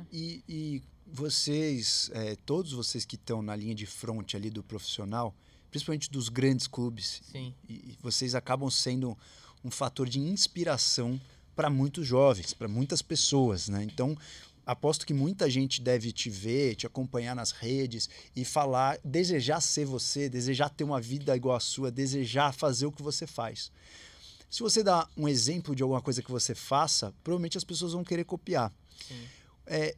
E, e vocês, é, todos vocês que estão na linha de frente ali do profissional, principalmente dos grandes clubes, Sim. e, e vocês acabam sendo um fator de inspiração para muitos jovens, para muitas pessoas, né? Então, aposto que muita gente deve te ver, te acompanhar nas redes e falar, desejar ser você, desejar ter uma vida igual à sua, desejar fazer o que você faz. Se você dá um exemplo de alguma coisa que você faça, provavelmente as pessoas vão querer copiar. É,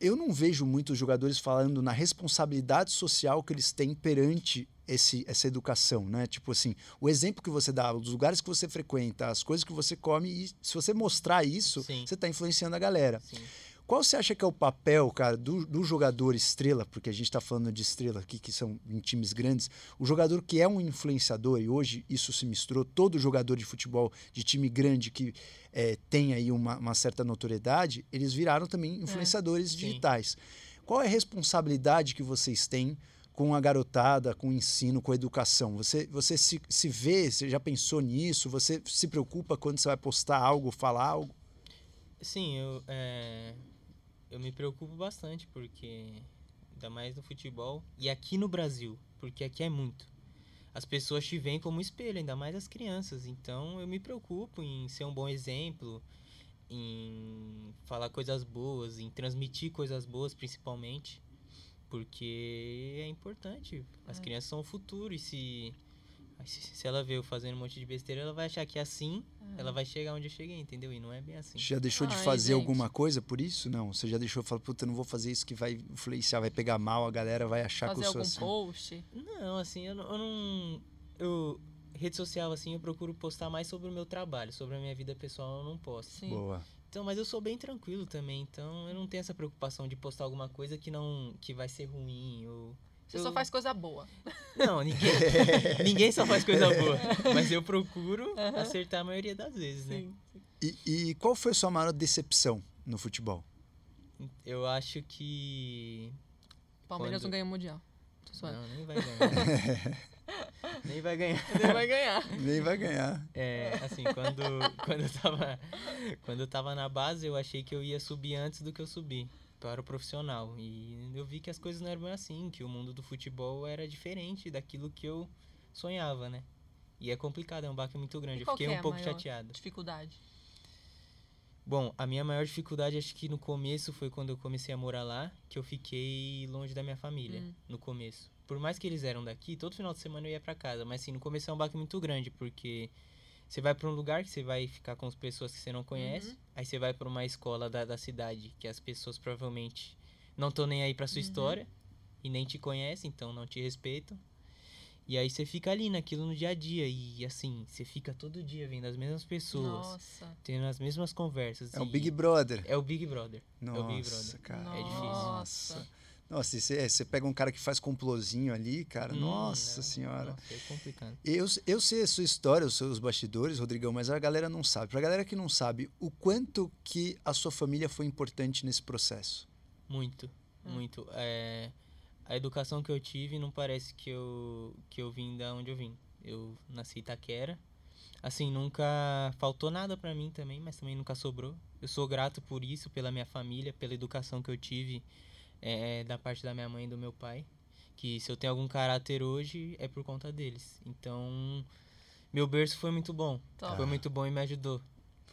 eu não vejo muitos jogadores falando na responsabilidade social que eles têm perante esse, essa educação, né? Tipo assim, o exemplo que você dá, os lugares que você frequenta, as coisas que você come, e se você mostrar isso, Sim. você está influenciando a galera. Sim. Qual você acha que é o papel, cara, do, do jogador estrela, porque a gente está falando de estrela aqui, que são em times grandes, o jogador que é um influenciador, e hoje isso se misturou, todo jogador de futebol de time grande que eh, tem aí uma, uma certa notoriedade, eles viraram também influenciadores sim. digitais. Qual é a responsabilidade que vocês têm com a garotada, com o ensino, com a educação? Você, você se, se vê, você já pensou nisso? Você se preocupa quando você vai postar algo, falar algo? Sim, eu, é, eu me preocupo bastante, porque ainda mais no futebol e aqui no Brasil, porque aqui é muito. As pessoas te veem como espelho, ainda mais as crianças. Então eu me preocupo em ser um bom exemplo, em falar coisas boas, em transmitir coisas boas principalmente, porque é importante. As É. crianças são o futuro e se se se ela vê eu fazendo um monte de besteira, ela vai achar que é assim, ela vai chegar onde eu cheguei, entendeu? E não é bem assim. Já deixou de Ai, fazer gente. alguma coisa por isso? Não. Você já deixou de falar, puta, eu não vou fazer isso que vai influenciar, vai pegar mal, a galera vai achar que Fazer eu sou algum assim. post. Não, assim, eu não. Eu, não- eu- rede social, assim, eu procuro postar mais sobre o meu trabalho. Sobre a minha vida pessoal, eu não posto. Sim. Boa. Então, mas eu sou bem tranquilo também, então eu não tenho essa preocupação de postar alguma coisa que não que vai ser ruim ou Você eu- só faz coisa boa. Não, ninguém ninguém só faz coisa boa, mas eu procuro acertar a maioria das vezes, né? E, e qual foi a sua maior decepção no futebol? Eu acho que Palmeiras Quando- não ganha o Mundial. Não, nem vai ganhar. nem vai ganhar. Ele vai ganhar. Nem vai ganhar. É, assim, quando, quando, eu tava, quando eu tava na base, eu achei que eu ia subir antes do que eu subi para o profissional. E eu vi que as coisas não eram bem assim, que o mundo do futebol era diferente daquilo que eu sonhava, né? E é complicado, é um baque muito grande. Eu fiquei que é um a pouco chateado. Dificuldade. Bom, a minha maior dificuldade, acho que no começo foi quando eu comecei a morar lá, que eu fiquei longe da minha família, Hum. no começo. Por mais que eles eram daqui, todo final de semana eu ia pra casa, mas assim, no começo é um baque muito grande, porque você vai pra um lugar que você vai ficar com as pessoas que você não conhece, Uhum. aí você vai pra uma escola da, da cidade, que as pessoas provavelmente não estão nem aí pra sua Uhum. história, e nem te conhecem, então não te respeitam. E aí você fica ali naquilo no dia a dia, e assim, você fica todo dia vendo as mesmas pessoas, Nossa. tendo as mesmas conversas. É o e- Big Brother. é o Big Brother. Nossa, o Big Brother. cara. É difícil. Nossa. Nossa, você, você pega um cara que faz complozinho ali, cara. Hum, nossa não, senhora. Nossa, é complicado. Eu, eu sei a sua história, os seus bastidores, Rodrigão, mas a galera não sabe. Pra galera que não sabe, o quanto que a sua família foi importante nesse processo. Muito, Hum. muito. É, a educação que eu tive não parece que eu, que eu vim da onde eu vim. Eu nasci em Itaquera. Assim, nunca faltou nada pra mim também, mas também nunca sobrou. Eu sou grato por isso, pela minha família, pela educação que eu tive é, da parte da minha mãe e do meu pai. Que se eu tenho algum caráter hoje, é por conta deles. Então, meu berço foi muito bom. Top. Foi muito bom e me ajudou.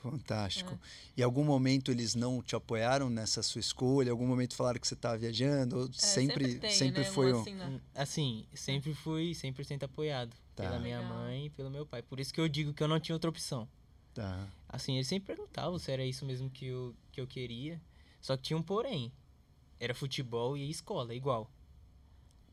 Fantástico. E em algum momento eles não te apoiaram nessa sua escolha? Em algum momento falaram que você estava viajando? Ou É, sempre, tem, sempre né, um foi um. assim, né? Assim, sempre fui 100% apoiado Tá. pela minha Legal. mãe e pelo meu pai. Por isso que eu digo que eu não tinha outra opção. Tá. Assim, eles sempre perguntavam se era isso mesmo que eu, que eu queria. Só que tinha um porém. Era futebol e escola, igual.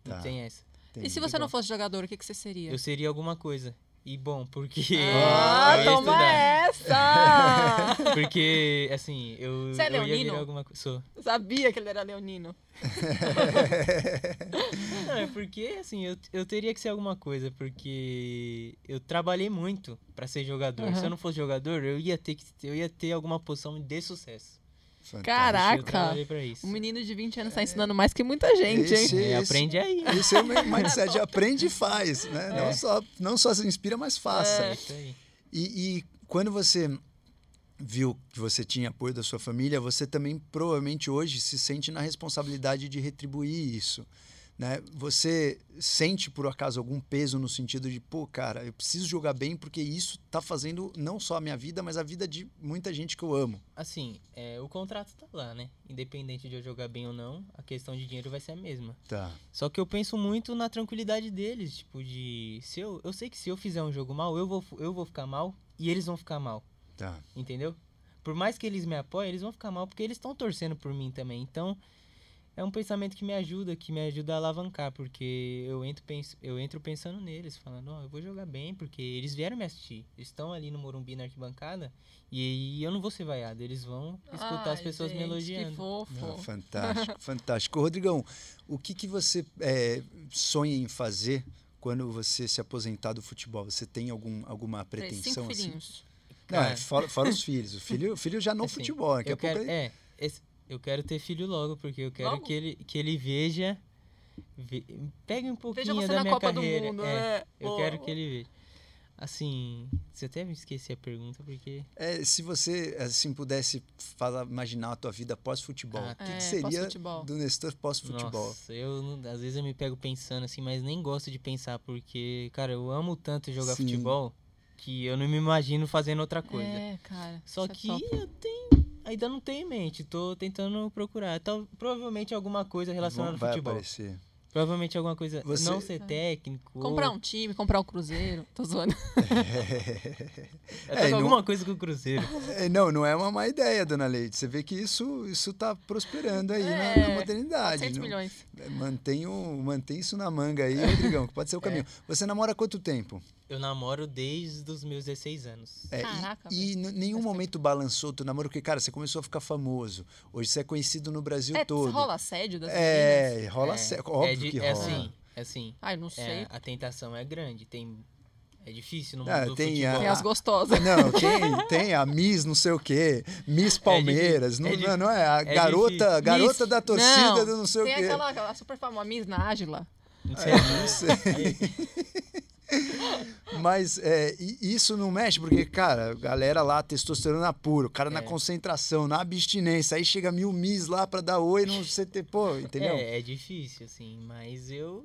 Tá. Não tem essa. Entendi. E se você não fosse jogador, o que, que você seria? Eu seria alguma coisa. E bom, porque. Ah, eu toma estudar. essa! Porque, assim, eu, Você é eu ia leonino? virar alguma coisa. Sou. Sabia que ele era leonino. Não, é porque, assim, eu, eu teria que ser alguma coisa, porque eu trabalhei muito pra ser jogador. Se Aham. eu não fosse jogador, eu ia ter que eu ia ter alguma posição de sucesso. Fantástico. Caraca. Um menino de 20 anos tá ensinando mais que muita gente, hein? Esse- É, aprende aí. Esse é o mindset, aprende e faz, né? Não, só, não só se inspira, mas faça. É isso aí. E, e quando você viu que você tinha apoio da sua família, você também provavelmente hoje se sente na responsabilidade de retribuir isso. Né? Você sente, por acaso, algum peso no sentido de, pô, cara, eu preciso jogar bem porque isso tá fazendo não só a minha vida, mas a vida de muita gente que eu amo. Assim, é, o contrato tá lá, né? Independente de eu jogar bem ou não, a questão de dinheiro vai ser a mesma. Tá. Só que eu penso muito na tranquilidade deles, tipo de se eu, eu sei que se eu fizer um jogo mal, eu vou eu vou ficar mal e eles vão ficar mal. Tá. Entendeu? Por mais que eles me apoiem, eles vão ficar mal porque eles estão torcendo por mim também. Então, é um pensamento que me ajuda, que me ajuda a alavancar, porque eu entro, pens eu entro pensando neles, falando, ó, eu vou jogar bem, porque eles vieram me assistir. Eles estão ali no Morumbi na arquibancada e eu não vou ser vaiado, eles vão escutar as Ai, pessoas me gente, elogiando. Que fofo. Não, fantástico, fantástico. Rodrigão, o que, que você é, sonha em fazer quando você se aposentar do futebol? Você tem algum, alguma pretensão cinco assim? filhinhos. Não, é, Cara, fora, fora os filhos. O filho, o filho já no assim, futebol. Daqui a pouco quero, é, esse- eu quero ter filho logo, porque eu quero Logo? que ele, que ele veja, ve- pegue um pouquinho Veja você da na minha Copa carreira. do Mundo, é. né? Eu Pô. quero que ele veja. Assim, você até me esqueci a pergunta, porque. É, se você assim pudesse falar, imaginar a tua vida pós-futebol, Ah, o que, É, que seria pós-futebol. do Nestor pós-futebol? Nossa, eu não- às vezes eu me pego pensando assim, mas nem gosto de pensar, porque, cara, eu amo tanto jogar Sim. futebol que eu não me imagino fazendo outra coisa. É, cara. Só é que top. eu tenho. Ainda não tenho em mente, tô tentando procurar. Então, provavelmente alguma coisa relacionada ao vai futebol. aparecer. Provavelmente alguma coisa. Você- Não ser técnico. ou- Comprar um time, comprar um cruzeiro. Tô zoando. Tô É, com não- alguma coisa com o Cruzeiro. É, não, não é uma má ideia, dona Leite. Você vê que isso, isso tá prosperando aí na- na, É, modernidade. 400 não- milhões. Mantém, o, mantém isso na manga aí, Rodrigão, que pode ser o caminho. Você namora há quanto tempo? Eu namoro desde os meus 16 anos. É, e- Caraca, e, em nenhum momento balançou o teu namoro, porque, cara, você começou a ficar famoso. Hoje você é conhecido no Brasil É, todo. rola assédio das meninas? É, rola é, sé- óbvio é de- que é rola. assim, é assim. Ai, não sei. É, a tentação é grande. Tem, é difícil no mundo Ah, do tem futebol. a- Tem as gostosas. Não, tem, tem a Miss não sei o quê, Miss Palmeiras, difícil, não, é não, não é a é garota, difícil. garota Miss- da torcida do não sei tem o quê. aquela, aquela super famosa Miss Nájila. Não sei. É, não sei. Mas é, isso não mexe, porque, cara, galera lá, testosterona pura, o cara na É. concentração, na abstinência, aí chega mil mis lá pra dar oi no CT, pô, entendeu? É, é difícil, assim, mas eu.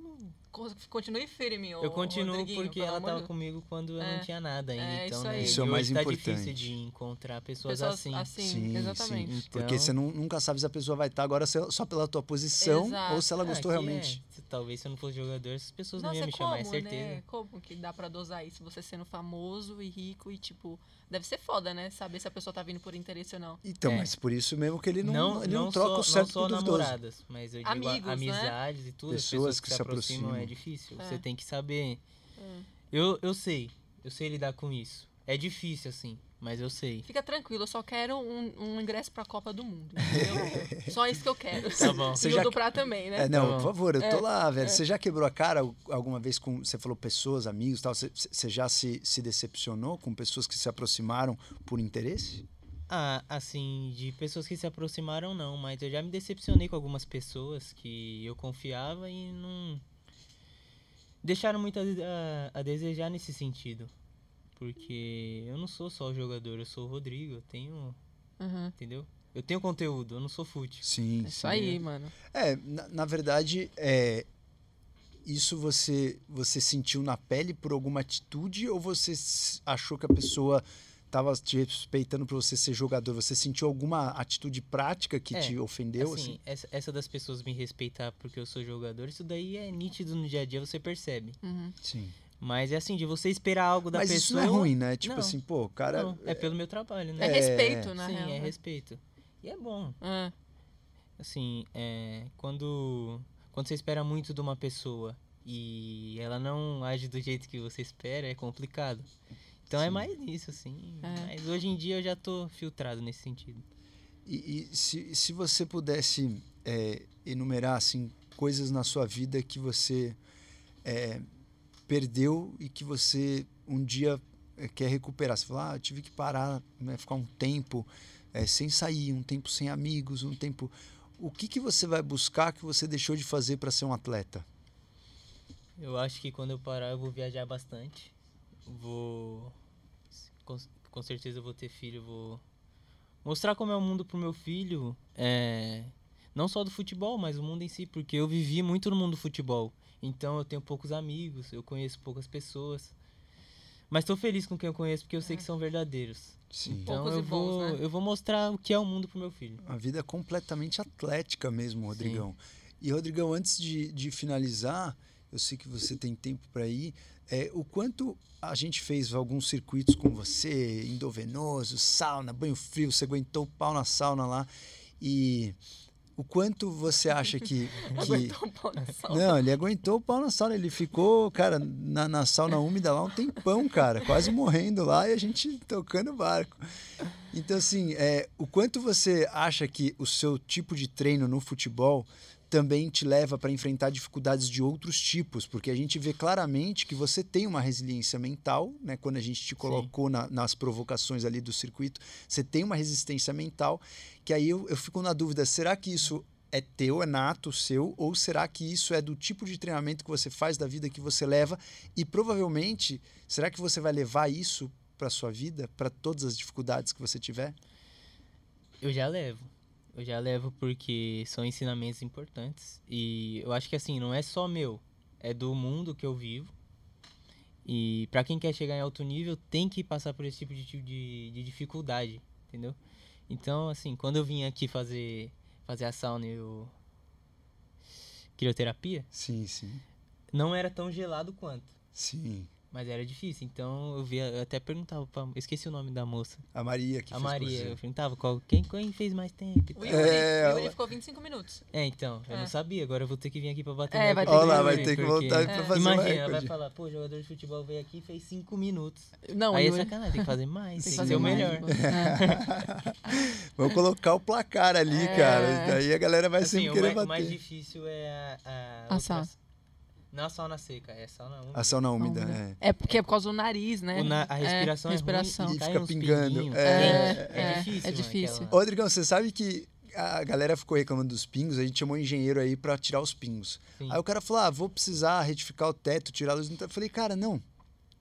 Co- Continue firme, Eu continuo Rodriguinho, porque ela tava de- comigo quando eu É, não tinha nada ainda. é, então, isso né? Isso é o mais tá importante. difícil de encontrar pessoas, Pessoas assim. assim, exatamente. Então, Porque você não- nunca sabe se a pessoa vai estar agora se- só pela tua posição Exato. ou se ela Ah, gostou que realmente. É. Se- Talvez se eu não fosse jogador, essas pessoas não Nossa, iam me como, chamar, é certeza. né? Como que dá pra dosar isso? Você sendo famoso e rico e, tipo... Deve ser foda, né? Saber se a pessoa tá vindo por interesse ou não. Então, É. mas por isso mesmo que ele não, ele não, troca só, o certo não só namoradas, mas eu digo Amigos, né? amizades e tudo. as Pessoas pessoas que que, se se aproximam, aproximam. é difícil. É. Você tem que saber. Hum. Eu, eu sei. Eu sei lidar com isso. É difícil, assim, mas eu sei. Fica tranquilo, eu só quero um, um ingresso pra Copa do Mundo, entendeu? só isso que eu quero. Tá bom. Você e já- o do Prá também, né? É, não, Tá por favor, eu tô É, lá, velho. é. Você já quebrou a cara alguma vez com. Você falou pessoas, amigos e tal. Você, você já se, se decepcionou com pessoas que se aproximaram por interesse? Ah, assim, de pessoas que se aproximaram, não, mas eu já me decepcionei com algumas pessoas que eu confiava e não. Deixaram muito a, a- a desejar nesse sentido. Porque eu não sou só o jogador, eu sou o Rodrigo, eu tenho. Uhum. Entendeu? Eu tenho conteúdo, eu não sou fútil. Sim. É isso aí, mano. É, na, na verdade, é, isso você, você sentiu na pele por alguma atitude ou você achou que a pessoa estava te respeitando por você ser jogador? Você sentiu alguma atitude prática que É, te ofendeu? assim, Assim? Essa, essa das pessoas me respeitar porque eu sou jogador, isso daí é nítido no dia a dia, você percebe. Uhum. Sim. Mas é assim, de você esperar algo da Mas pessoa. isso não é ruim, né? Tipo Não. assim, pô, o cara. Não, é pelo meu trabalho, É, né? respeito, na Sim, real. é né? respeito. E é bom. Ah, Assim, é, quando, quando você espera muito de uma pessoa e ela não age do jeito que você espera, é complicado. Então é Sim. mais isso, assim. É. Mas hoje em dia eu já tô filtrado nesse sentido. E, e se, se você pudesse é, enumerar assim, coisas na sua vida que você é, perdeu e que você um dia é, quer recuperar. Você fala, ah, tive que parar, né, ficar um tempo é, sem sair, um tempo sem amigos, um tempo. O que, que você vai buscar que você deixou de fazer para ser um atleta? Eu acho que quando eu parar eu vou viajar bastante. Vou. Com, com certeza eu vou ter filho, vou mostrar como é o mundo pro meu filho. É, não só do futebol, mas o mundo em si, porque eu vivi muito no mundo do futebol. Então eu tenho poucos amigos, eu conheço poucas pessoas. Mas estou feliz com quem eu conheço porque eu sei que são verdadeiros. Sim. Então Poucos eu e bons, vou, né? eu vou mostrar o que é o mundo pro meu filho. A vida é completamente atlética mesmo, Rodrigão. E, Rodrigão, antes de, de finalizar, eu sei que você tem tempo para ir. É, o quanto a gente fez alguns circuitos com você, endovenoso, sauna, banho frio, você aguentou o pau na sauna lá. E o quanto você acha que. que... Aguentou um pau na sauna. Não, ele aguentou o pau na sauna. Ele ficou, cara, na, na sauna úmida lá um tempão, cara, quase morrendo lá e a gente tocando barco. Então, assim, é, o quanto você acha que o seu tipo de treino no futebol também te leva para enfrentar dificuldades de outros tipos? Porque a gente vê claramente que você tem uma resiliência mental, né? Quando a gente te colocou na- nas provocações ali do circuito, você tem uma resistência mental, que aí eu, eu fico na dúvida, será que isso é teu, é nato, seu, ou será que isso é do tipo de treinamento que você faz da vida que você leva e provavelmente, será que você vai levar isso para sua vida, para todas as dificuldades que você tiver? Eu já levo. Eu já levo porque são ensinamentos importantes. E eu acho que assim, não é só meu, é do mundo que eu vivo. E pra quem quer chegar em alto nível, tem que passar por esse tipo de, tipo de, de dificuldade, entendeu? Então, assim, quando eu vim aqui fazer, fazer a sauna, eu, crioterapia, Sim, sim. não era tão gelado quanto. Sim. Mas era difícil, então eu via, eu até perguntava pra. Eu esqueci o nome da moça. A Maria que a Maria. Eu perguntava qual, quem, quem fez mais tempo. O. Yuri, É, o Yuri ela- ficou 25 minutos. É, então, eu É. não sabia. Agora eu vou ter que vir aqui pra bater É, vai ter Olha lá, que- vai ter que voltar pra fazer o Imagina, ela vai falar, pô, jogador de futebol veio aqui e fez 5 minutos. Não, Aí é Yuri- sacanagem, tem que fazer mais, Tem que ser o mais, melhor. É. Vamos colocar o placar ali, É. cara. Daí a galera vai Assim, sempre o, querer mais, o mais bater. difícil é a. A, A. Não a sauna seca, é a sauna úmida. A sauna úmida, é. É porque é por causa do nariz, né? Na- a respiração é, respiração. ruim E fica pingando. pinguinhos. É, Quente. é, é, difícil. é mano, difícil. aquela- Ô, Rodrigão, você sabe que a galera ficou reclamando dos pingos, a gente chamou um engenheiro aí pra tirar os pingos. Sim. Aí o cara falou: ah, vou precisar retificar o teto, tirar a luz. Eu falei, cara, não.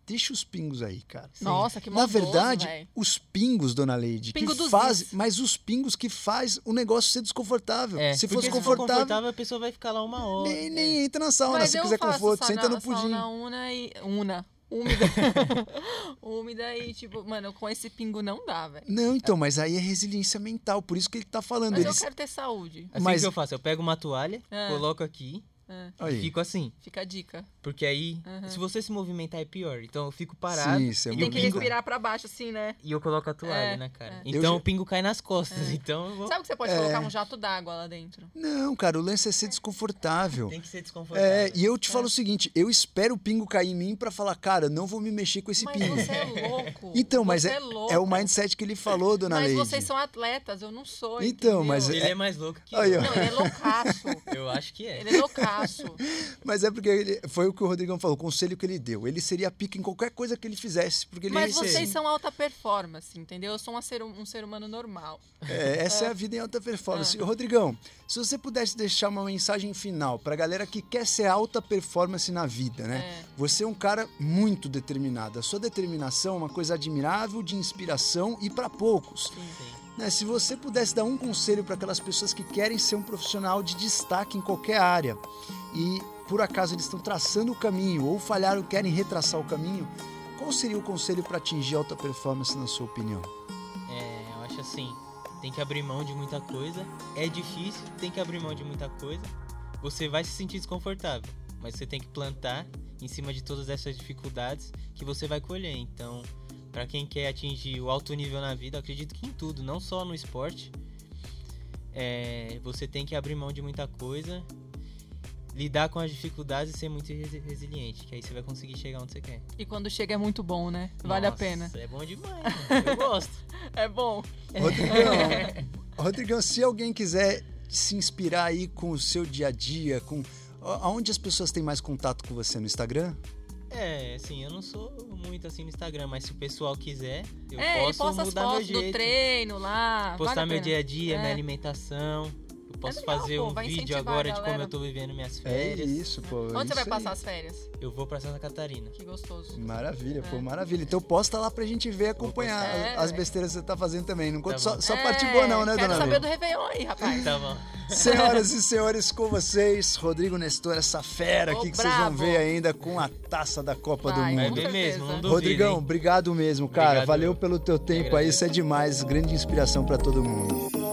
Deixa os pingos aí, cara. Nossa, que Na maldoso, verdade, véi. os pingos, dona Leide, Pingo que dos faz, is. mas os pingos que faz o negócio ser desconfortável. É, se for confortável, confortável, a pessoa vai ficar lá uma hora. nem, É. nem entra na sauna Mas se quiser faço conforto, sauna, senta no pudim. Sauna una e... Una. Úmida. úmida e, tipo, mano, com esse pingo não dá, velho. Não, então, mas aí é resiliência mental, por isso que ele tá falando. Mas Ele... eu quero ter saúde. Assim Mas- que eu faço, eu pego uma toalha, É. coloco aqui É, Aí. e fico assim. fica a dica. Porque aí, Uhum. se você se movimentar é pior. Então eu fico parado Sim, você e, E tem que pingo, respirar pra baixo, assim, né? e eu coloco a toalha, É, né, cara? é. Eu Então já- o pingo cai nas costas. Então eu vou... Sabe que você pode É. colocar um jato d'água lá dentro? Não, cara, o lance é ser desconfortável. Tem que ser desconfortável. É, e eu te falo o seguinte, eu espero o pingo cair em mim pra falar, cara, não vou me mexer com esse Mas pingo. você é louco. Então, mas é, louco. é o mindset que ele falou, dona Mas Leide. vocês são atletas, eu não sou. Então, entendeu? mas Ele é mais louco que eu. Não, ele é loucaço. Eu acho que é. Ele é loucaço. Mas é porque ele- foi o que o Rodrigão falou, o conselho que ele deu. Ele seria pica em qualquer coisa que ele fizesse, porque ele Mas ia ser- vocês são alta performance, entendeu? Eu sou uma ser, um ser humano normal. É, essa é. a vida em alta performance. Rodrigão, se você pudesse deixar uma mensagem final pra galera que quer ser alta performance na vida, né? É. Você é um cara muito determinado. A sua determinação é uma coisa admirável, de inspiração e pra poucos. Sim. Né? Se você pudesse dar um conselho para aquelas pessoas que querem ser um profissional de destaque em qualquer área e por acaso eles estão traçando o caminho ou falharam, querem retraçar o caminho, qual seria o conselho para atingir alta performance na sua opinião? É, eu acho assim, tem que abrir mão de muita coisa. É difícil, tem que abrir mão de muita coisa. Você vai se sentir desconfortável, mas você tem que plantar em cima de todas essas dificuldades que você vai colher. Então, pra quem quer atingir o alto nível na vida, acredito que em tudo, não só no esporte, é, você tem que abrir mão de muita coisa, lidar com as dificuldades e ser muito resi- resiliente, que aí você vai conseguir chegar onde você quer. E quando chega é muito bom, né? Vale a Nossa, pena. É bom demais, mano. eu gosto. É bom. Rodrigão, Rodrigão, se alguém quiser se inspirar aí com o seu dia a dia, com aonde as pessoas têm mais contato com você no Instagram? É, assim, eu não sou muito assim no Instagram, mas se o pessoal quiser, eu é, ele posso posta as mudar meu fotos do jeito. treino lá. postar vale meu dia a dia, É. minha alimentação. Posso legal, fazer pô, um vai vídeo agora a de como eu tô vivendo minhas É férias. isso, pô. Onde você isso vai aí. passar as férias? Eu vou pra Santa Catarina. Que gostoso. Maravilha, pô, É. maravilha. Então posta lá pra gente ver, acompanhar postar. as- as É. besteiras que você tá fazendo também. Não conta Tá só, só É, parte boa não, né, Quero dona saber Lê? do Réveillon aí, rapaz. Tá bom. Senhoras e senhores, com vocês, Rodrigo Nestor, essa fera aqui que vocês vão ver ainda com a taça da Copa Vai, do Vai Mundo. certeza. mesmo, não duvido, Rodrigão, hein? obrigado mesmo, cara. Obrigado, Valeu eu. pelo teu tempo aí, isso é demais, grande inspiração pra todo mundo.